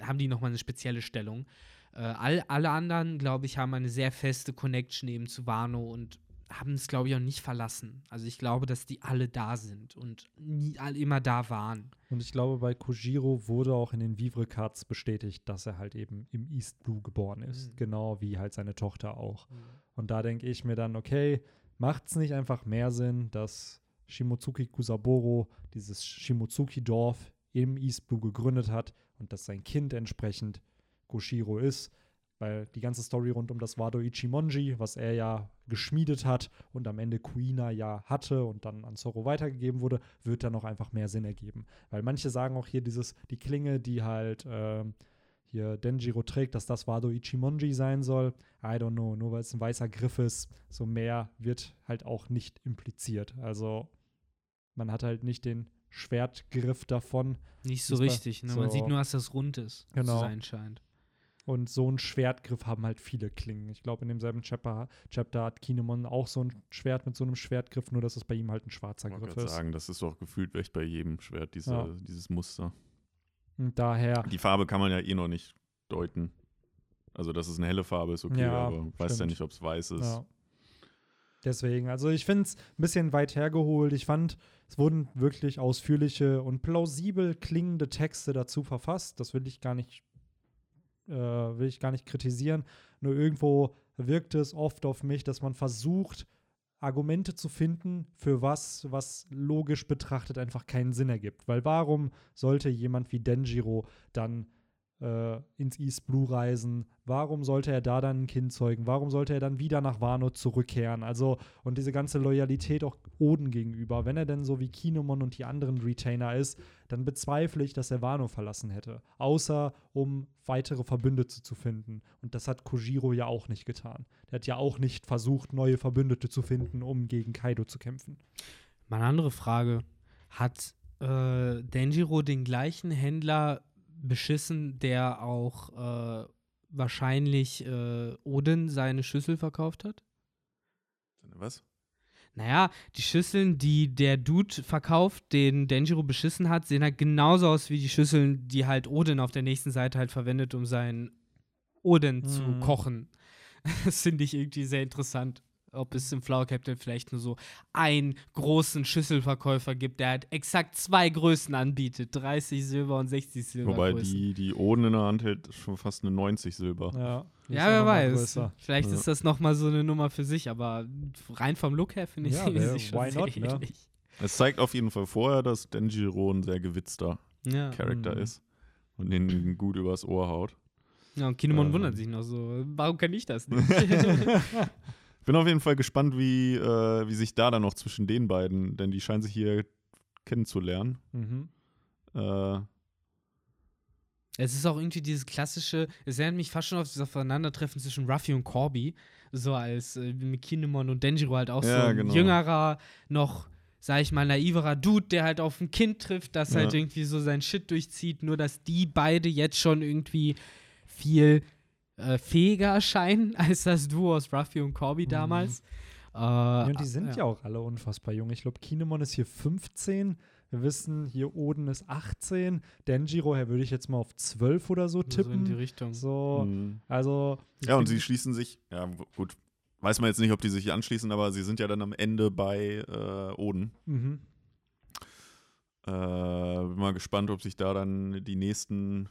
haben die nochmal eine spezielle Stellung. Äh, all, alle anderen, glaube ich, haben eine sehr feste Connection eben zu Wano und haben es, glaube ich, auch nicht verlassen. Also ich glaube, dass die alle da sind und nie, all, immer da waren. Und ich glaube, bei Kojiro wurde auch in den Vivre Cards bestätigt, dass er halt eben im East Blue geboren ist. Mhm. Genau wie halt seine Tochter auch. Und da denke ich mir dann, okay, macht es nicht einfach mehr Sinn, dass Shimotsuki Kusaboro dieses Shimotsuki-Dorf im East Blue gegründet hat und dass sein Kind entsprechend Goshiro ist, weil die ganze Story rund um das Wado Ichimonji, was er ja geschmiedet hat und am Ende Kuina ja hatte und dann an Zoro weitergegeben wurde, wird dann noch einfach mehr Sinn ergeben. Weil manche sagen auch hier dieses, die Klinge, die halt ähm, hier Denjiro trägt, dass das Wado Ichimonji sein soll. I don't know, nur weil es ein weißer Griff ist, so mehr wird halt auch nicht impliziert. Also man hat halt nicht den Schwertgriff davon Nicht so richtig, ne? Man so- sieht nur, dass das rund ist. Genau. Zu sein scheint. und so einen Schwertgriff haben halt viele Klingen. Ich glaube, in demselben Chapter, Chapter hat Kinemon auch so ein Schwert mit so einem Schwertgriff, nur dass es bei ihm halt ein schwarzer Ich Griff ist. sagen, das ist doch gefühlt echt bei jedem Schwert, diese, Ja. dieses Muster. Und daher, Die Farbe kann man ja eh noch nicht deuten. Also, dass es eine helle Farbe ist, okay, Ja, aber weiß ja nicht, ob es weiß ist. ja. Deswegen, also ich finde es ein bisschen weit hergeholt. Ich fand, es wurden wirklich ausführliche und plausibel klingende Texte dazu verfasst. Das will ich gar nicht, äh, will ich gar nicht kritisieren. Nur irgendwo wirkt es oft auf mich, dass man versucht, Argumente zu finden für was, was logisch betrachtet einfach keinen Sinn ergibt. Weil warum sollte jemand wie Denjiro dann äh, ins East Blue reisen? Warum sollte er da dann ein Kind zeugen? Warum sollte er dann wieder nach Wano zurückkehren? Also, und diese ganze Loyalität auch Oden gegenüber. Wenn er denn so wie Kinemon und die anderen Retainer ist, dann bezweifle ich, dass er Wano verlassen hätte. Außer um weitere Verbündete zu finden. Und das hat Kojiro ja auch nicht getan. Der hat ja auch nicht versucht, neue Verbündete zu finden, um gegen Kaido zu kämpfen. Mal andere Frage. Hat äh, Denjiro den gleichen Händler beschissen, der auch äh, wahrscheinlich äh, Odin seine Schüssel verkauft hat? Was? Naja, die Schüsseln, die der Dude verkauft, den Denjiro beschissen hat, sehen halt genauso aus wie die Schüsseln, die halt Odin auf der nächsten Seite halt verwendet, um seinen Odin zu Mhm. kochen. Das finde ich irgendwie sehr interessant. Ob es im Flower Captain vielleicht nur so einen großen Schüsselverkäufer gibt, der halt exakt zwei Größen anbietet: 30 Silber und 60 Silber. Wobei die, die Oden in der Hand hält schon fast eine 90 Silber. Ja, Ja, wer weiß. größer. Vielleicht Ja. ist das nochmal so eine Nummer für sich, aber rein vom Look her finde ich Ja, sie sich schon why sehr not, ne? ähnlich. Es zeigt auf jeden Fall vorher, dass Denjiro ein sehr gewitzter Ja. Charakter Mhm. ist und den gut übers Ohr haut. Ja, und Kinemon Ähm. wundert sich noch so, warum kann ich das nicht? Bin auf jeden Fall gespannt, wie, äh, wie sich da dann noch zwischen den beiden, denn die scheinen sich hier kennenzulernen. Mhm. Äh, es ist auch irgendwie dieses klassische, es erinnert mich fast schon auf das Aufeinandertreffen zwischen Ruffy und Corby, so als äh, mit Kinemon und Denjiro halt auch so Ja, ein genau. jüngerer, noch, sag ich mal, naiverer Dude, der halt auf ein Kind trifft, das Ja. halt irgendwie so sein Shit durchzieht, nur dass die beide jetzt schon irgendwie viel äh, fähiger erscheinen als das Duo aus Ruffy und Corby Mhm. damals. Äh, Ja, und die sind ja. auch alle unfassbar jung. Ich glaube, Kinemon ist hier 15. Wir wissen, hier Oden ist 18. Denjiro, her würde ich jetzt mal auf 12 oder so So in die tippen. Richtung. So, mh. also. ja, und sie schließen sich, ja, gut, weiß man jetzt nicht, ob die sich hier anschließen, aber sie sind ja dann am Ende bei äh, Oden. Mhm. Äh, bin mal gespannt, ob sich da dann die nächsten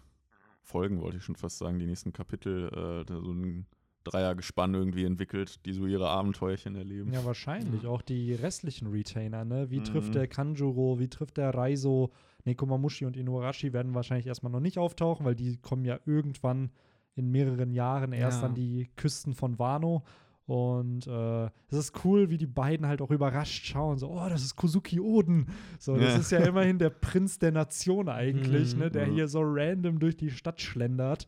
Folgen, wollte ich schon fast sagen, die nächsten Kapitel, äh, da so ein Dreiergespann irgendwie entwickelt, die so ihre Abenteuerchen erleben. Ja, wahrscheinlich. Auch die restlichen Retainer, ne? Wie Mhm. trifft der Kanjuro, wie trifft der Raizo? Nekomamushi und Inuarashi werden wahrscheinlich erstmal noch nicht auftauchen, weil die kommen ja irgendwann in mehreren Jahren erst Ja. an die Küsten von Wano. Und äh, es ist cool, wie die beiden halt auch überrascht schauen. So, oh, das ist Kozuki Oden. So, das Ja. ist ja immerhin der Prinz der Nation eigentlich, Mhm. ne? Der Ja. hier so random durch die Stadt schlendert.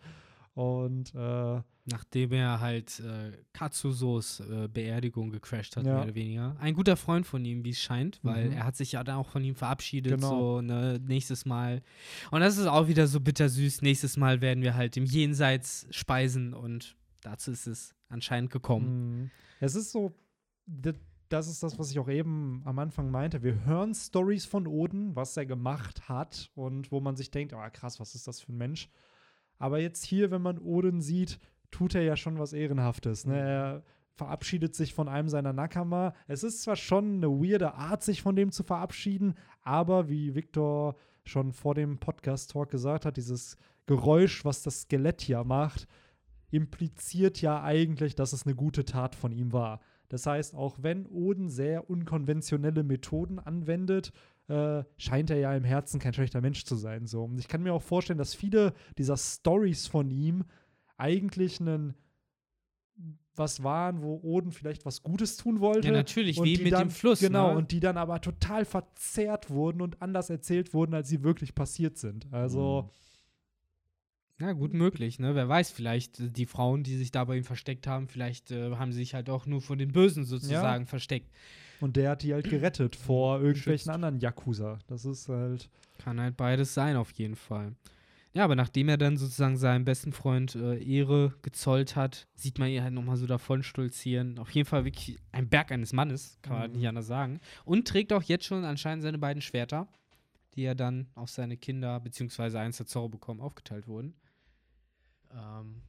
Und äh, Nachdem er halt äh, Katsusos äh, Beerdigung gecrashed hat, Ja. mehr oder weniger. Ein guter Freund von ihm, wie es scheint, weil Mhm. er hat sich ja dann auch von ihm verabschiedet, Genau. so ne, nächstes Mal. Und das ist auch wieder so bittersüß. Nächstes Mal werden wir halt im Jenseits speisen und dazu ist es anscheinend gekommen. Mhm. Es ist so, das ist das, was ich auch eben am Anfang meinte. Wir hören Stories von Oden, was er gemacht hat und wo man sich denkt, oh krass, was ist das für ein Mensch? Aber jetzt hier, wenn man Oden sieht, tut er ja schon was Ehrenhaftes. Ne? Er verabschiedet sich von einem seiner Nakama. Es ist zwar schon eine weirde Art, sich von dem zu verabschieden, aber wie Victor schon vor dem Podcast-Talk gesagt hat, dieses Geräusch, was das Skelett ja macht, impliziert ja eigentlich, dass es eine gute Tat von ihm war. Das heißt, auch wenn Oden sehr unkonventionelle Methoden anwendet, äh, scheint er ja im Herzen kein schlechter Mensch zu sein. So. Und ich kann mir auch vorstellen, dass viele dieser Stories von ihm eigentlich einen was waren, wo Oden vielleicht was Gutes tun wollte. Ja, natürlich, und wie die mit dann, dem Fluss. Genau, ne? und die dann aber total verzerrt wurden und anders erzählt wurden, als sie wirklich passiert sind. Also, Ja, gut möglich, ne? Wer weiß, vielleicht äh, die Frauen, die sich da bei ihm versteckt haben, vielleicht äh, haben sie sich halt auch nur von den Bösen sozusagen versteckt. und der hat die halt gerettet vor irgendwelchen anderen Yakuza. Das ist halt. Kann halt beides sein, auf jeden Fall. Ja, aber nachdem er dann sozusagen seinem besten Freund äh, Ehre gezollt hat, sieht man ihn halt nochmal so davon stolzieren. Auf jeden Fall wirklich ein Berg eines Mannes, kann man halt Mhm. nicht anders sagen. Und trägt auch jetzt schon anscheinend seine beiden Schwerter, die er dann auf seine Kinder, beziehungsweise eins der Zorro bekommen, aufgeteilt wurden. Ähm,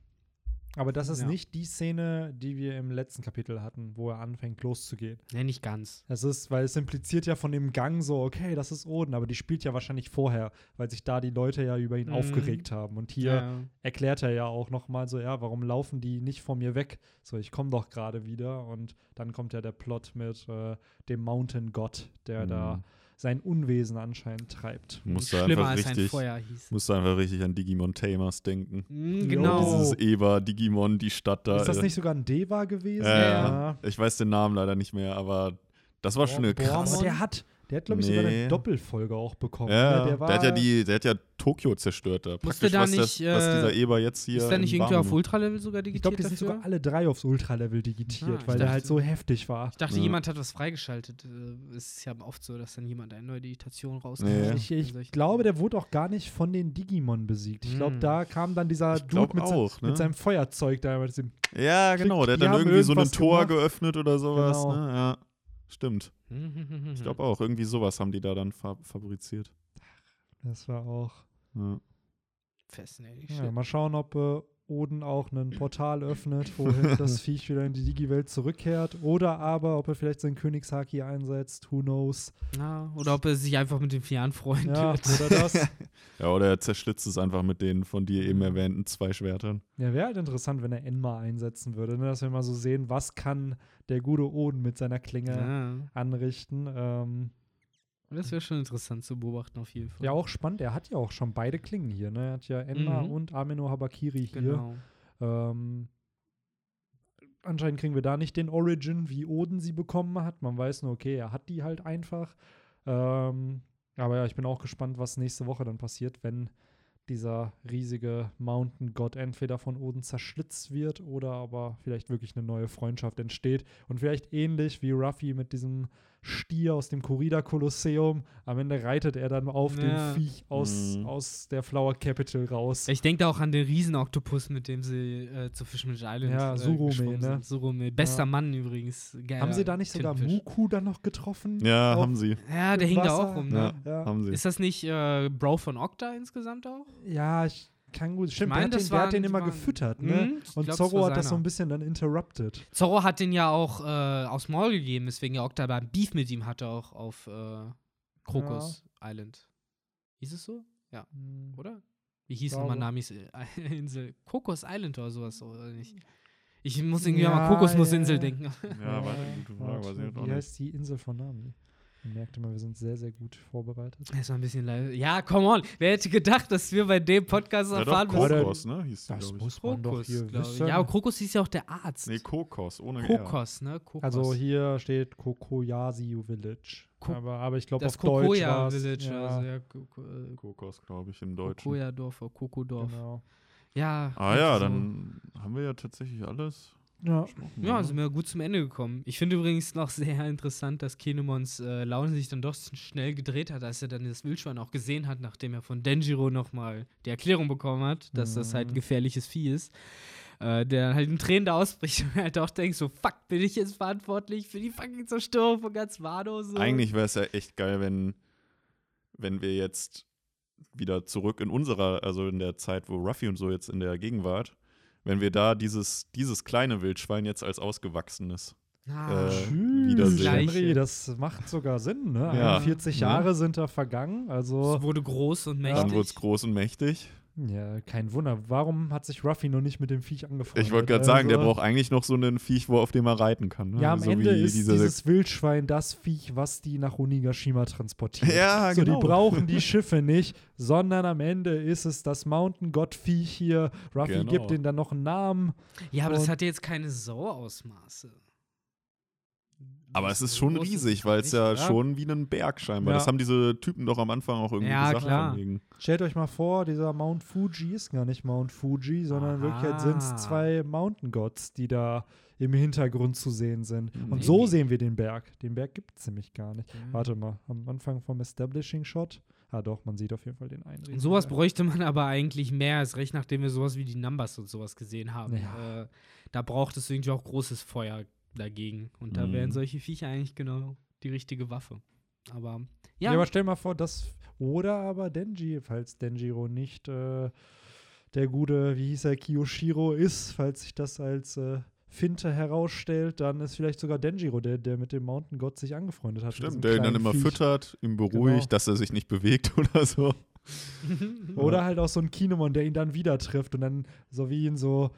Aber das ist Ja. nicht die Szene, die wir im letzten Kapitel hatten, wo er anfängt loszugehen. ne, nicht ganz. Das ist, weil es impliziert ja von dem Gang so, okay, das ist Oden, aber die spielt ja wahrscheinlich vorher, weil sich da die Leute ja über ihn Mhm. aufgeregt haben. Und hier Ja. erklärt er ja auch nochmal so, ja, warum laufen die nicht von mir weg? So, ich komme doch gerade wieder. Und dann kommt ja der Plot mit äh, dem Mountain God, der da Mhm. Sein Unwesen anscheinend treibt. Musst du Schlimmer einfach richtig, Feuer hieß. musst du einfach richtig an Digimon Tamers denken. Jo. genau. Dieses Eber, Digimon, die Stadt da. ist das äh, nicht sogar ein Deva gewesen? Ja, ja. Ich weiß den Namen leider nicht mehr, aber das war schon eine Boah, krasse. Aber der hat, der hat, glaube ich, sogar eine Nee. Doppelfolge auch bekommen. ne? Ja, der, war, der hat ja die, der hat ja Tokio zerstört da. Musste Praktisch, da was, nicht, das, was äh, dieser Eber jetzt hier. Ist der nicht irgendwie auf Ultralevel sogar Ich digitiert glaube, die sind dafür? sogar alle drei aufs Ultralevel digitiert, Ah, ich weil der halt dachte- so heftig war. Ich dachte, Ja. jemand hat was freigeschaltet. Äh, Es ist ja oft so, dass dann jemand eine neue Digitation rausgibt. Nee. Ich, ich glaube, der wurde auch gar nicht von den Digimon besiegt. Ich glaube, Hm. da kam dann dieser Ich Dude mit, se- auch, ne? mit seinem Feuerzeug da. Mit Ja, genau. Der hat dann irgendwie so ein Tor gemacht. geöffnet oder sowas. Genau. Ne? Ja, stimmt. Ich glaube auch. Irgendwie sowas haben die da dann fa fabriziert. das war auch. Ja. Fascinating Ja, mal schauen, ob äh, Oden auch ein Portal öffnet, wohin das Viech wieder in die Digi-Welt zurückkehrt. Oder aber, ob er vielleicht seinen Königshaki einsetzt. Who knows? Ja, oder ob er sich einfach mit dem Vieh anfreundet. Ja, oder das. ja, oder er zerschlitzt es einfach mit den von dir eben erwähnten zwei Schwertern. Ja, wäre halt interessant, wenn er Enma einsetzen würde, ne? dass wir mal so sehen, was kann der gute Oden mit seiner Klinge Ja. anrichten. Ähm, Das wäre schon interessant zu beobachten, auf jeden Fall. ja, auch spannend. Er hat ja auch schon beide Klingen hier. Ne? Er hat ja Enma Mhm. und Ameno Habakiri hier. Genau. Ähm, anscheinend kriegen wir da nicht den Origin, wie Oden sie bekommen hat. Man weiß nur, okay, er hat die halt einfach. Ähm, aber ja, ich bin auch gespannt, was nächste Woche dann passiert, wenn dieser riesige Mountain God entweder von Oden zerschlitzt wird oder aber vielleicht wirklich eine neue Freundschaft entsteht. Und vielleicht ähnlich wie Ruffy mit diesem Stier aus dem Corrida Kolosseum. Am Ende reitet er dann auf Ja. den Viech aus, Mhm. aus der Flower Capital raus. Ich denke da auch an den Riesenoktopus, mit dem sie äh, zu Fishman Island Ja, äh, Surume, geschwommen ne? sind. Surume. Bester Ja. Mann übrigens. Geiler Haben sie da nicht sogar Tintenfisch. Muku dann noch getroffen? Ja, Auf- haben sie. Ja, der hing da Wasser? auch rum, Ja, ne? Ja, haben sie. Ist das nicht äh, Bro von Okta insgesamt auch? ja ich kann gut. Stimmt, meine, der, hat das den, der hat den immer waren- gefüttert, ne? Mhm, ich Und glaub, Zorro war hat das so ein bisschen dann interrupted. Zorro hat den ja auch äh, aufs Maul gegeben, deswegen ja Okta beim Beef mit ihm hatte auch auf äh, Krokus Island. Hieß es so? Ja, Hm. oder? Wie hieß nochmal Namis äh, Insel? Kokos Island oder sowas, oder nicht? Ich muss irgendwie Ja, mal Kokosnussinsel ja. denken. Ja, warte, gute Frage, warte, weiß ich jetzt auch Wie heißt die Insel von Nami? Man merkt immer, wir sind sehr, sehr gut vorbereitet. Das war ein bisschen leid. Ja, come on. Wer hätte gedacht, dass wir bei dem Podcast Ja, erfahren doch, müssen- Kokos, ne? Hieß die, Das glaube ich. muss man doch Kokos, hier wissen. Ja, aber Kokos hieß ja auch der Arzt. Nee, Kokos, ohne. Kokos, ne? Kokos. also hier steht Kokoyasi Village. Ko- aber, aber ich glaube das auf Deutsch Kokoya war's- Village, ja, also ja, Koko- äh, Kokos, glaube ich, im Deutschen. Kokoya-Dorf oder Kokodorf. genau. Ja. Ah ja, so. dann haben wir ja tatsächlich alles Ja. Ja, sind wir gut zum Ende gekommen. Ich finde übrigens noch sehr interessant, dass Kinemons äh, Laune sich dann doch schnell gedreht hat, als er dann das Wildschwein auch gesehen hat, nachdem er von Denjiro nochmal die Erklärung bekommen hat, dass das halt ein Mhm. gefährliches Vieh ist. Äh, der halt in Tränen da ausbricht und halt auch denkt so, fuck, bin ich jetzt verantwortlich für die fucking Zerstörung von ganz Wano? So. Eigentlich wäre es ja echt geil, wenn, wenn wir jetzt wieder zurück in unserer, also in der Zeit, wo Ruffy und so jetzt in der Gegenwart, wenn wir da dieses, dieses kleine Wildschwein jetzt als ausgewachsenes Ah. äh, wiedersehen. Gleiche. das macht sogar Sinn, ne? Ja. 41 Ja. Jahre sind da vergangen, also Es wurde groß und mächtig. Dann wurde es groß und mächtig. Ja, kein Wunder. Warum hat sich Ruffy noch nicht mit dem Viech angefreundet? Ich wollte gerade sagen, der Also- braucht eigentlich noch so einen Viech, wo auf dem er reiten kann. Ne? Ja, am so Ende wie ist diese dieses Wildschwein das Viech, was die nach Onigashima transportiert. Ja, so, genau. die brauchen die Schiffe nicht, sondern am Ende ist es das Mountain God Viech hier. Ruffy Genau. gibt ihnen dann noch einen Namen. ja, aber das hat ja jetzt keine Sau-Ausmaße. Aber es ist schon riesig, es weil es ja oder? schon wie ein Berg scheinbar. Ja. Das haben diese Typen doch am Anfang auch irgendwie Ja, gesagt. klar. von wegen. Stellt euch mal vor, dieser Mount Fuji ist gar nicht Mount Fuji, sondern in Wirklichkeit sind es zwei Mountain Gods, die da im Hintergrund zu sehen sind. Und Maybe. so sehen wir den Berg. Den Berg gibt es nämlich gar nicht. Ja. Warte mal, am Anfang vom Establishing Shot. Ah doch, man sieht auf jeden Fall den einen. Und sowas bräuchte man aber eigentlich mehr, als recht nachdem wir sowas wie die Numbers und sowas gesehen haben. Ja. Äh, da braucht es irgendwie auch großes Feuer dagegen. Und da Mhm. wären solche Viecher eigentlich genau die richtige Waffe. Aber Ja. ja, aber stell mal vor, das oder aber Denji, falls Denjiro nicht äh, der gute, wie hieß er, Kiyoshiro ist, falls sich das als äh, Finte herausstellt, dann ist vielleicht sogar Denjiro der, der mit dem Mountain God sich angefreundet hat. Stimmt, der ihn dann immer Viech. füttert, ihn beruhigt, Genau. dass er sich nicht bewegt oder so. Oder halt auch so ein Kinemon, der ihn dann wieder trifft und dann so wie in so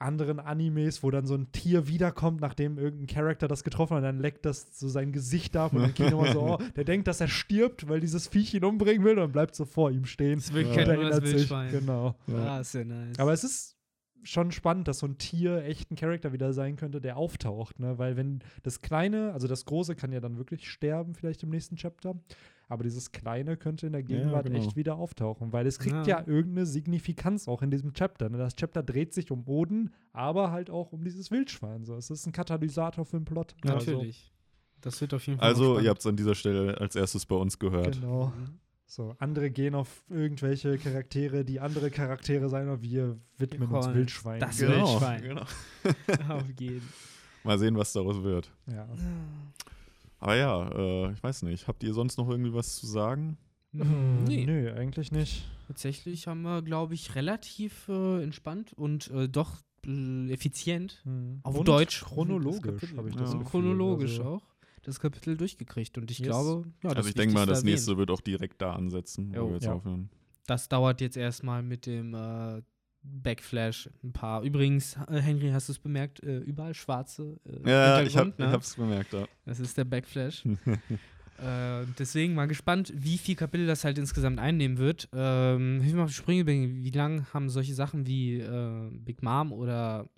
anderen Animes, wo dann so ein Tier wiederkommt, nachdem irgendein Charakter das getroffen hat, und dann leckt das so sein Gesicht ab und dann Kinemon so, oh, der denkt, dass er stirbt, weil dieses Viech ihn umbringen will und bleibt so vor ihm stehen. Das ist wirklich Und kein nur das erinnert sich. Wildschwein. Genau. Ah, ist ja nice. Aber es ist schon spannend, dass so ein Tier echt ein Charakter wieder sein könnte, der auftaucht, ne? Weil wenn das Kleine, also das Große kann ja dann wirklich sterben, vielleicht im nächsten Chapter, aber dieses Kleine könnte in der Gegenwart genau. echt wieder auftauchen, weil es kriegt Ja. ja, irgendeine Signifikanz auch in diesem Chapter. Ne? Das Chapter dreht sich um Oden, aber halt auch um dieses Wildschwein. So. Es ist ein Katalysator für den Plot. Natürlich. Das wird auf jeden Fall Also, ihr habt es an dieser Stelle als erstes bei uns Also, gehört. genau. So, andere gehen auf irgendwelche Charaktere, die andere Charaktere sein, aber wir widmen uns. Wildschwein. Das Genau, Wildschwein. genau. auf jeden. Mal sehen, was daraus wird. Ja. Aber ja, äh, ich weiß nicht. Habt ihr sonst noch irgendwie was zu sagen? Hm, Nee. Nö, eigentlich nicht. Tatsächlich haben wir, glaube ich, relativ äh, entspannt und äh, doch äh, effizient, Hm. Auf Und Deutsch. Chronologisch, habe ich Ja. das Gefühl. chronologisch also, auch das Kapitel durchgekriegt. Und ich Yes. glaube, ja, also ich denke mal, das nächste wird auch direkt da ansetzen, Jo. wo wir jetzt Ja. aufhören. Das dauert jetzt erstmal mit dem äh, Backflash ein paar. Übrigens, äh, Henry, hast du es bemerkt? Äh, überall schwarze äh, Ja, ich, hab, ich ne? hab's bemerkt, ja. Das ist der Backflash. äh, deswegen mal gespannt, wie viel Kapitel das halt insgesamt einnehmen wird. Ähm, hilf mir auf die Sprünge. Wie lange haben solche Sachen wie äh, Big Mom oder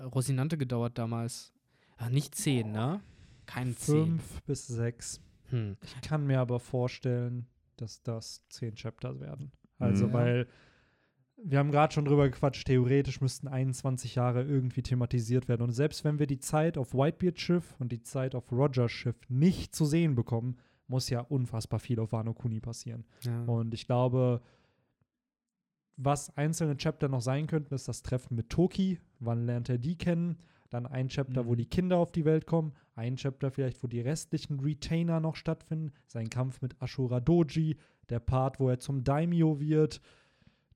Rosinante gedauert damals? Ach, nicht zehn, ne? Keine zehn. Fünf bis sechs. Hm. Ich kann mir aber vorstellen, dass das zehn Chapter werden. Also, Mhm. weil wir haben gerade schon drüber gequatscht, theoretisch müssten 21 Jahre irgendwie thematisiert werden. Und selbst wenn wir die Zeit auf Whitebeard Schiff und die Zeit auf Rogers Schiff nicht zu sehen bekommen, muss ja unfassbar viel auf Wano Kuni passieren. Ja. Und ich glaube, was einzelne Chapter noch sein könnten, ist das Treffen mit Toki. Wann lernt er die kennen? Dann ein Chapter, wo Mhm. die Kinder auf die Welt kommen. Ein Chapter vielleicht, wo die restlichen Retainer noch stattfinden. Sein Kampf mit Ashura Doji. Der Part, wo er zum Daimyo wird.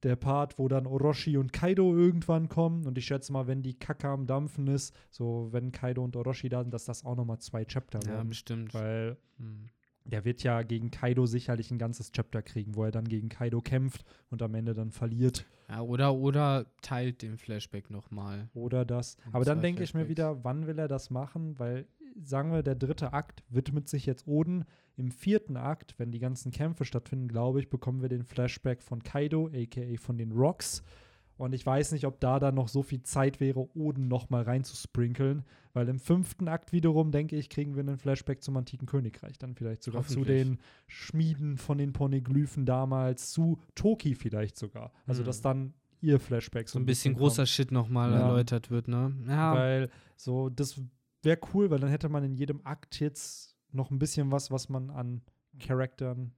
Der Part, wo dann Orochi und Kaido irgendwann kommen. Und ich schätze mal, wenn die Kacke am Dampfen ist, so wenn Kaido und Orochi da sind, dass das auch nochmal zwei Chapter ja, werden. bestimmt. Weil Hm. der wird ja gegen Kaido sicherlich ein ganzes Chapter kriegen, wo er dann gegen Kaido kämpft und am Ende dann verliert. Ja, oder, oder teilt den Flashback nochmal. Oder das. Und Aber dann denke ich mir wieder, wann will er das machen? Weil, sagen wir, der dritte Akt widmet sich jetzt Oden. Im vierten Akt, wenn die ganzen Kämpfe stattfinden, glaube ich, bekommen wir den Flashback von Kaido, aka von den Rocks. Und ich weiß nicht, ob da dann noch so viel Zeit wäre, Oden noch mal reinzusprinkeln. Weil im fünften Akt wiederum, denke ich, kriegen wir einen Flashback zum antiken Königreich. Dann vielleicht sogar zu den Schmieden von den Poneglyphen damals, zu Toki vielleicht sogar. Also, Mhm. dass dann ihr Flashback So ein bisschen kommt. großer Shit nochmal Ja. erläutert wird, ne? Ja. Weil so, das wäre cool, weil dann hätte man in jedem Akt jetzt noch ein bisschen was, was man an Charakteren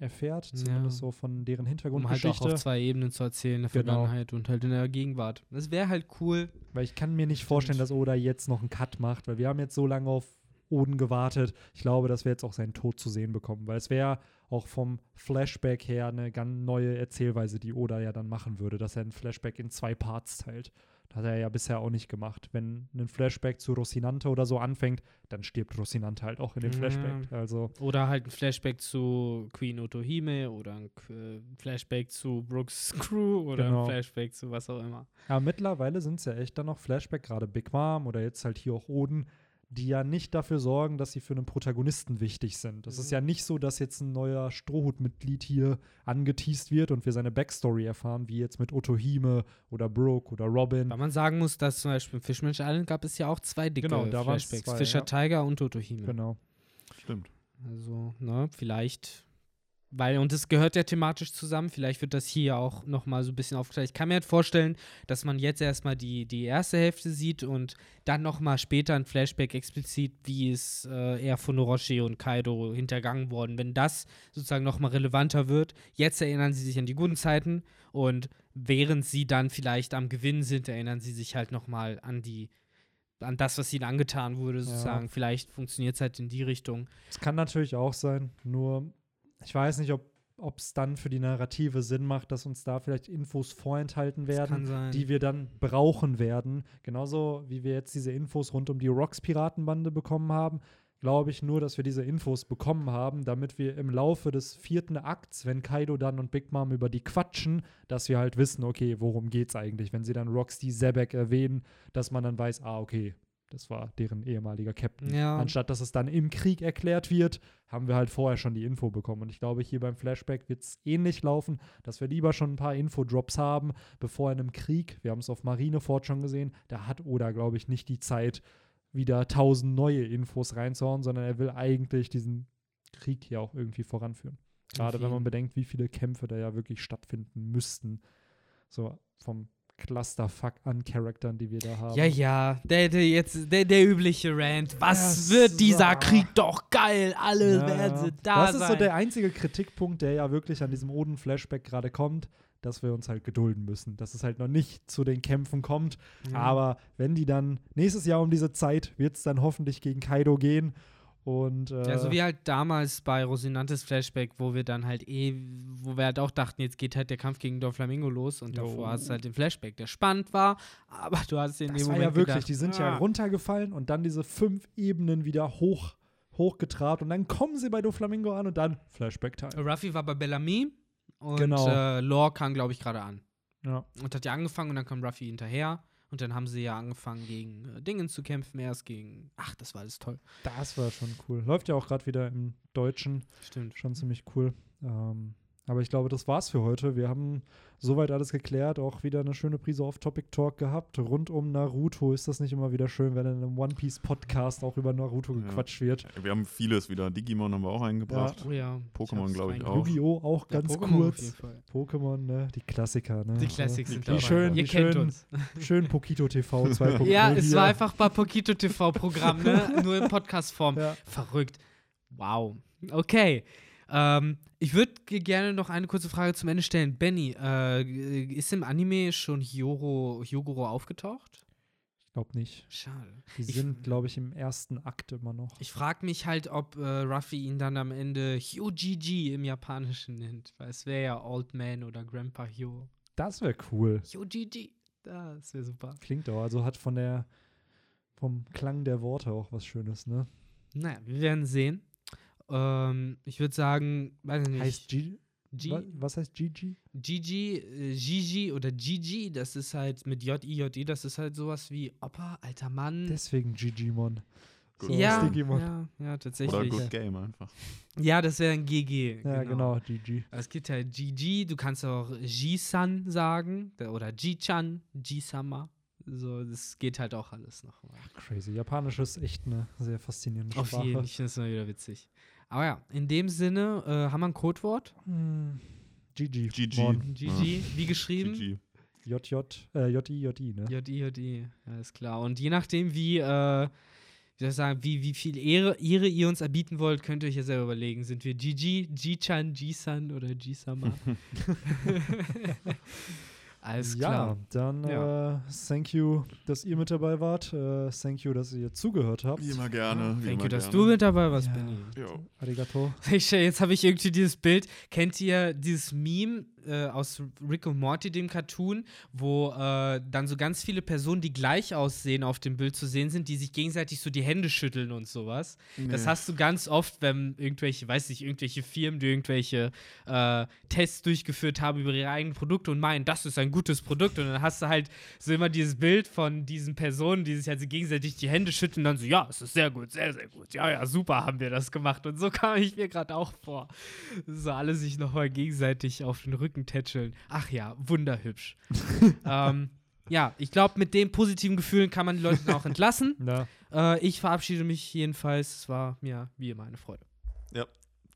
erfährt, Ja. zumindest so von deren um halt auch Hintergrundgeschichte. auf zwei Ebenen zu erzählen, in der Genau. Vergangenheit und halt in der Gegenwart. Das wäre halt cool. weil ich kann mir nicht vorstellen, dass Oda jetzt noch einen Cut macht, weil wir haben jetzt so lange auf Oden gewartet. Ich glaube, dass wir jetzt auch seinen Tod zu sehen bekommen, weil es wäre auch vom Flashback her eine ganz neue Erzählweise, die Oda ja dann machen würde, dass er ein Flashback in zwei Parts teilt. Das hat er ja bisher auch nicht gemacht. Wenn ein Flashback zu Rocinante oder so anfängt, dann stirbt Rocinante halt auch in dem Ja. Flashback. Also, Oder halt ein Flashback zu Queen Otohime oder ein äh, Flashback zu Brooks Crew oder Genau. ein Flashback zu was auch immer. ja, mittlerweile sind es ja echt dann noch Flashback, gerade Big Mom oder jetzt halt hier auch Oden, die ja nicht dafür sorgen, dass sie für einen Protagonisten wichtig sind. Es ist Mhm. ja nicht so, dass jetzt ein neuer Strohhutmitglied hier angeteased wird und wir seine Backstory erfahren, wie jetzt mit Otohime oder Brooke oder Robin. Weil man sagen muss, dass zum Beispiel in Fishman's Island gab es ja auch zwei dicke Genau, da Flashbacks. zwei, Fischer ja. Tiger und Otohime. Genau. Stimmt. Also, ne, vielleicht, weil, und das gehört ja thematisch zusammen, vielleicht wird das hier auch nochmal so ein bisschen aufgeteilt. Ich kann mir halt vorstellen, dass man jetzt erstmal die, die erste Hälfte sieht und dann nochmal später ein Flashback explizit, wie es äh, eher von Orochi und Kaido hintergangen worden. Wenn das sozusagen nochmal relevanter wird, jetzt erinnern sie sich an die guten Zeiten und während sie dann vielleicht am Gewinn sind, erinnern sie sich halt nochmal an die an das, was ihnen angetan wurde, sozusagen. Vielleicht funktioniert es halt in die Richtung. Es kann natürlich auch sein, nur ich weiß nicht, ob es dann für die Narrative Sinn macht, dass uns da vielleicht Infos vorenthalten werden, die wir dann brauchen werden. Genauso wie wir jetzt diese Infos rund um die Rocks-Piratenbande bekommen haben, glaube ich nur, dass wir diese Infos bekommen haben, damit wir im Laufe des vierten Akts, wenn Kaido dann und Big Mom über die quatschen, dass wir halt wissen, okay, worum geht's eigentlich, wenn sie dann Roxy Zebek erwähnen, dass man dann weiß, ah, okay, das war deren ehemaliger Captain. Ja. Anstatt dass es dann im Krieg erklärt wird, haben wir halt vorher schon die Info bekommen. Und ich glaube, hier beim Flashback wird es ähnlich laufen, dass wir lieber schon ein paar Infodrops haben, bevor in einem Krieg, wir haben es auf Marineford schon gesehen, da hat Oda, glaube ich, nicht die Zeit, wieder tausend neue Infos reinzuhauen, sondern er will eigentlich diesen Krieg hier auch irgendwie voranführen. Gerade wenn man bedenkt, wie viele Kämpfe da ja wirklich stattfinden müssten. So vom Clusterfuck an Charaktern, die wir da haben. Ja, ja, der, der jetzt, der, der übliche Rant. Was Ja, wird dieser so. Krieg doch geil? Alle Ja, werden sie da Das ist sein. so der einzige Kritikpunkt, der ja wirklich an diesem Oden-Flashback gerade kommt, dass wir uns halt gedulden müssen. Dass es halt noch nicht zu den Kämpfen kommt. Ja. Aber wenn die dann nächstes Jahr um diese Zeit wird es dann hoffentlich gegen Kaido gehen. Und äh, Ja, so wie halt damals bei Rosinantes Flashback, wo wir dann halt eh, wo wir halt auch dachten, jetzt geht halt der Kampf gegen Doflamingo los und Jo. davor hast du halt den Flashback, der spannend war, aber du hast in das dem war Moment ja wirklich, gedacht, die sind ja ah, runtergefallen und dann diese fünf Ebenen wieder hoch hochgetrabt und dann kommen sie bei Doflamingo an und dann Flashback-Time. Ruffy war bei Bellamy und Genau. äh, Lore kam, glaube ich, gerade an. Ja. Und hat ja angefangen und dann kam Ruffy hinterher. Und dann haben sie ja angefangen, gegen äh, Dingen zu kämpfen, erst gegen. Ach, das war alles toll. Das war schon cool. Läuft ja auch gerade wieder im Deutschen. Stimmt. schon ziemlich cool. Ähm, aber ich glaube, das war's für heute. Wir haben soweit alles geklärt. Auch wieder eine schöne Prise Off-Topic-Talk gehabt. Rund um Naruto ist das nicht immer wieder schön, wenn in einem One-Piece-Podcast auch über Naruto Ja. gequatscht wird. Wir haben vieles wieder. Digimon haben wir auch eingebracht. Oh ja. Pokémon, hab's glaub ich, auch. Yu-Gi-Oh! auch Ja, ganz Pokémon kurz. Pokémon, ne? Die Klassiker, ne? Die Die sind dabei. schön, Ihr wie kennt schön. uns. Schön Pokito TV 2.0. Ja, es war einfach bei Pokito TV-Programm, ne? Nur in Podcast-Form. Ja. Verrückt. Wow. Okay. Ähm, ich würde gerne noch eine kurze Frage zum Ende stellen. Benny, äh, ist im Anime schon Hyoro, Hyogoro aufgetaucht? Ich glaube nicht. Schade. Die sind, glaube ich, im ersten Akt immer noch. Ich frage mich halt, ob äh, Ruffy ihn dann am Ende Hyojiji im Japanischen nennt. Weil es wäre ja Old Man oder Grandpa Hyo. Das wäre cool. Hyojiji. Das wäre super. Klingt auch. Also hat von der vom Klang der Worte auch was Schönes, ne? Naja, wir werden sehen. Ähm, ich würde sagen, weiß ich nicht. Heißt G G Wa- Was heißt GG? Gigi, äh, Gigi oder Gigi, das ist halt mit J-I-J-I, das ist halt sowas wie Opa, alter Mann. Deswegen Gigimon. So ja, Digimon. ja, ja, Oder tatsächlich. Good Game einfach. Ja, das wäre ein GG. Ja, genau, GG. Es gibt halt Gigi, du kannst auch Ji-san sagen oder Ji-chan, Ji-sama. So, das geht halt auch alles nochmal. Crazy. Japanisch ist echt eine sehr faszinierende Auf Sprache. jeden Fall, ich finde es immer wieder witzig. Aber ja, in dem Sinne, äh, haben wir ein Codewort? Hm. GG. GG. Gigi, wie geschrieben? GG. JJ, äh, JI, JI, ne? J-I, J-I, alles klar. Und je nachdem, wie, äh, wie soll ich sagen, wie, wie viel Ehre, Ehre ihr uns erbieten wollt, könnt ihr euch ja selber überlegen. Sind wir Gigi, Ji-chan, Ji-san oder Ji-sama? alles ja, klar. dann Ja. Äh, thank you, dass ihr mit dabei wart. Äh, thank you, dass ihr zugehört habt. Wie immer gerne. wie Thank immer you, dass gerne. du mit dabei warst, Ja. Benny. Jo. Arigato. Ich, jetzt habe ich irgendwie dieses Bild. Kennt ihr dieses Meme äh, aus Rick und Morty, dem Cartoon, wo äh, dann so ganz viele Personen, die gleich aussehen, auf dem Bild zu sehen sind, die sich gegenseitig so die Hände schütteln und sowas. Das hast du ganz oft, wenn irgendwelche, weiß nicht, irgendwelche Firmen, die irgendwelche äh, Tests durchgeführt haben über ihre eigenen Produkte und meinen, das ist ein gutes Produkt. Und dann hast du halt so immer dieses Bild von diesen Personen, die sich also gegenseitig die Hände schütteln und dann so, ja, es ist sehr gut, sehr, sehr gut. Ja, ja, super haben wir das gemacht. Und so kam ich mir gerade auch vor. So alle sich nochmal gegenseitig auf den Rücken tätscheln. Ach ja, wunderhübsch. ähm, ja, ich glaube, mit den positiven Gefühlen kann man die Leute dann auch entlassen. Na, Äh, ich verabschiede mich jedenfalls. Es war mir wie immer eine Freude.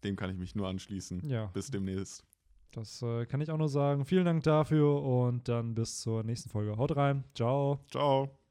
Dem kann ich mich nur anschließen. ja, Bis demnächst. das äh, kann ich auch nur sagen. Vielen Dank dafür und dann bis zur nächsten Folge. Haut rein. Ciao. Ciao.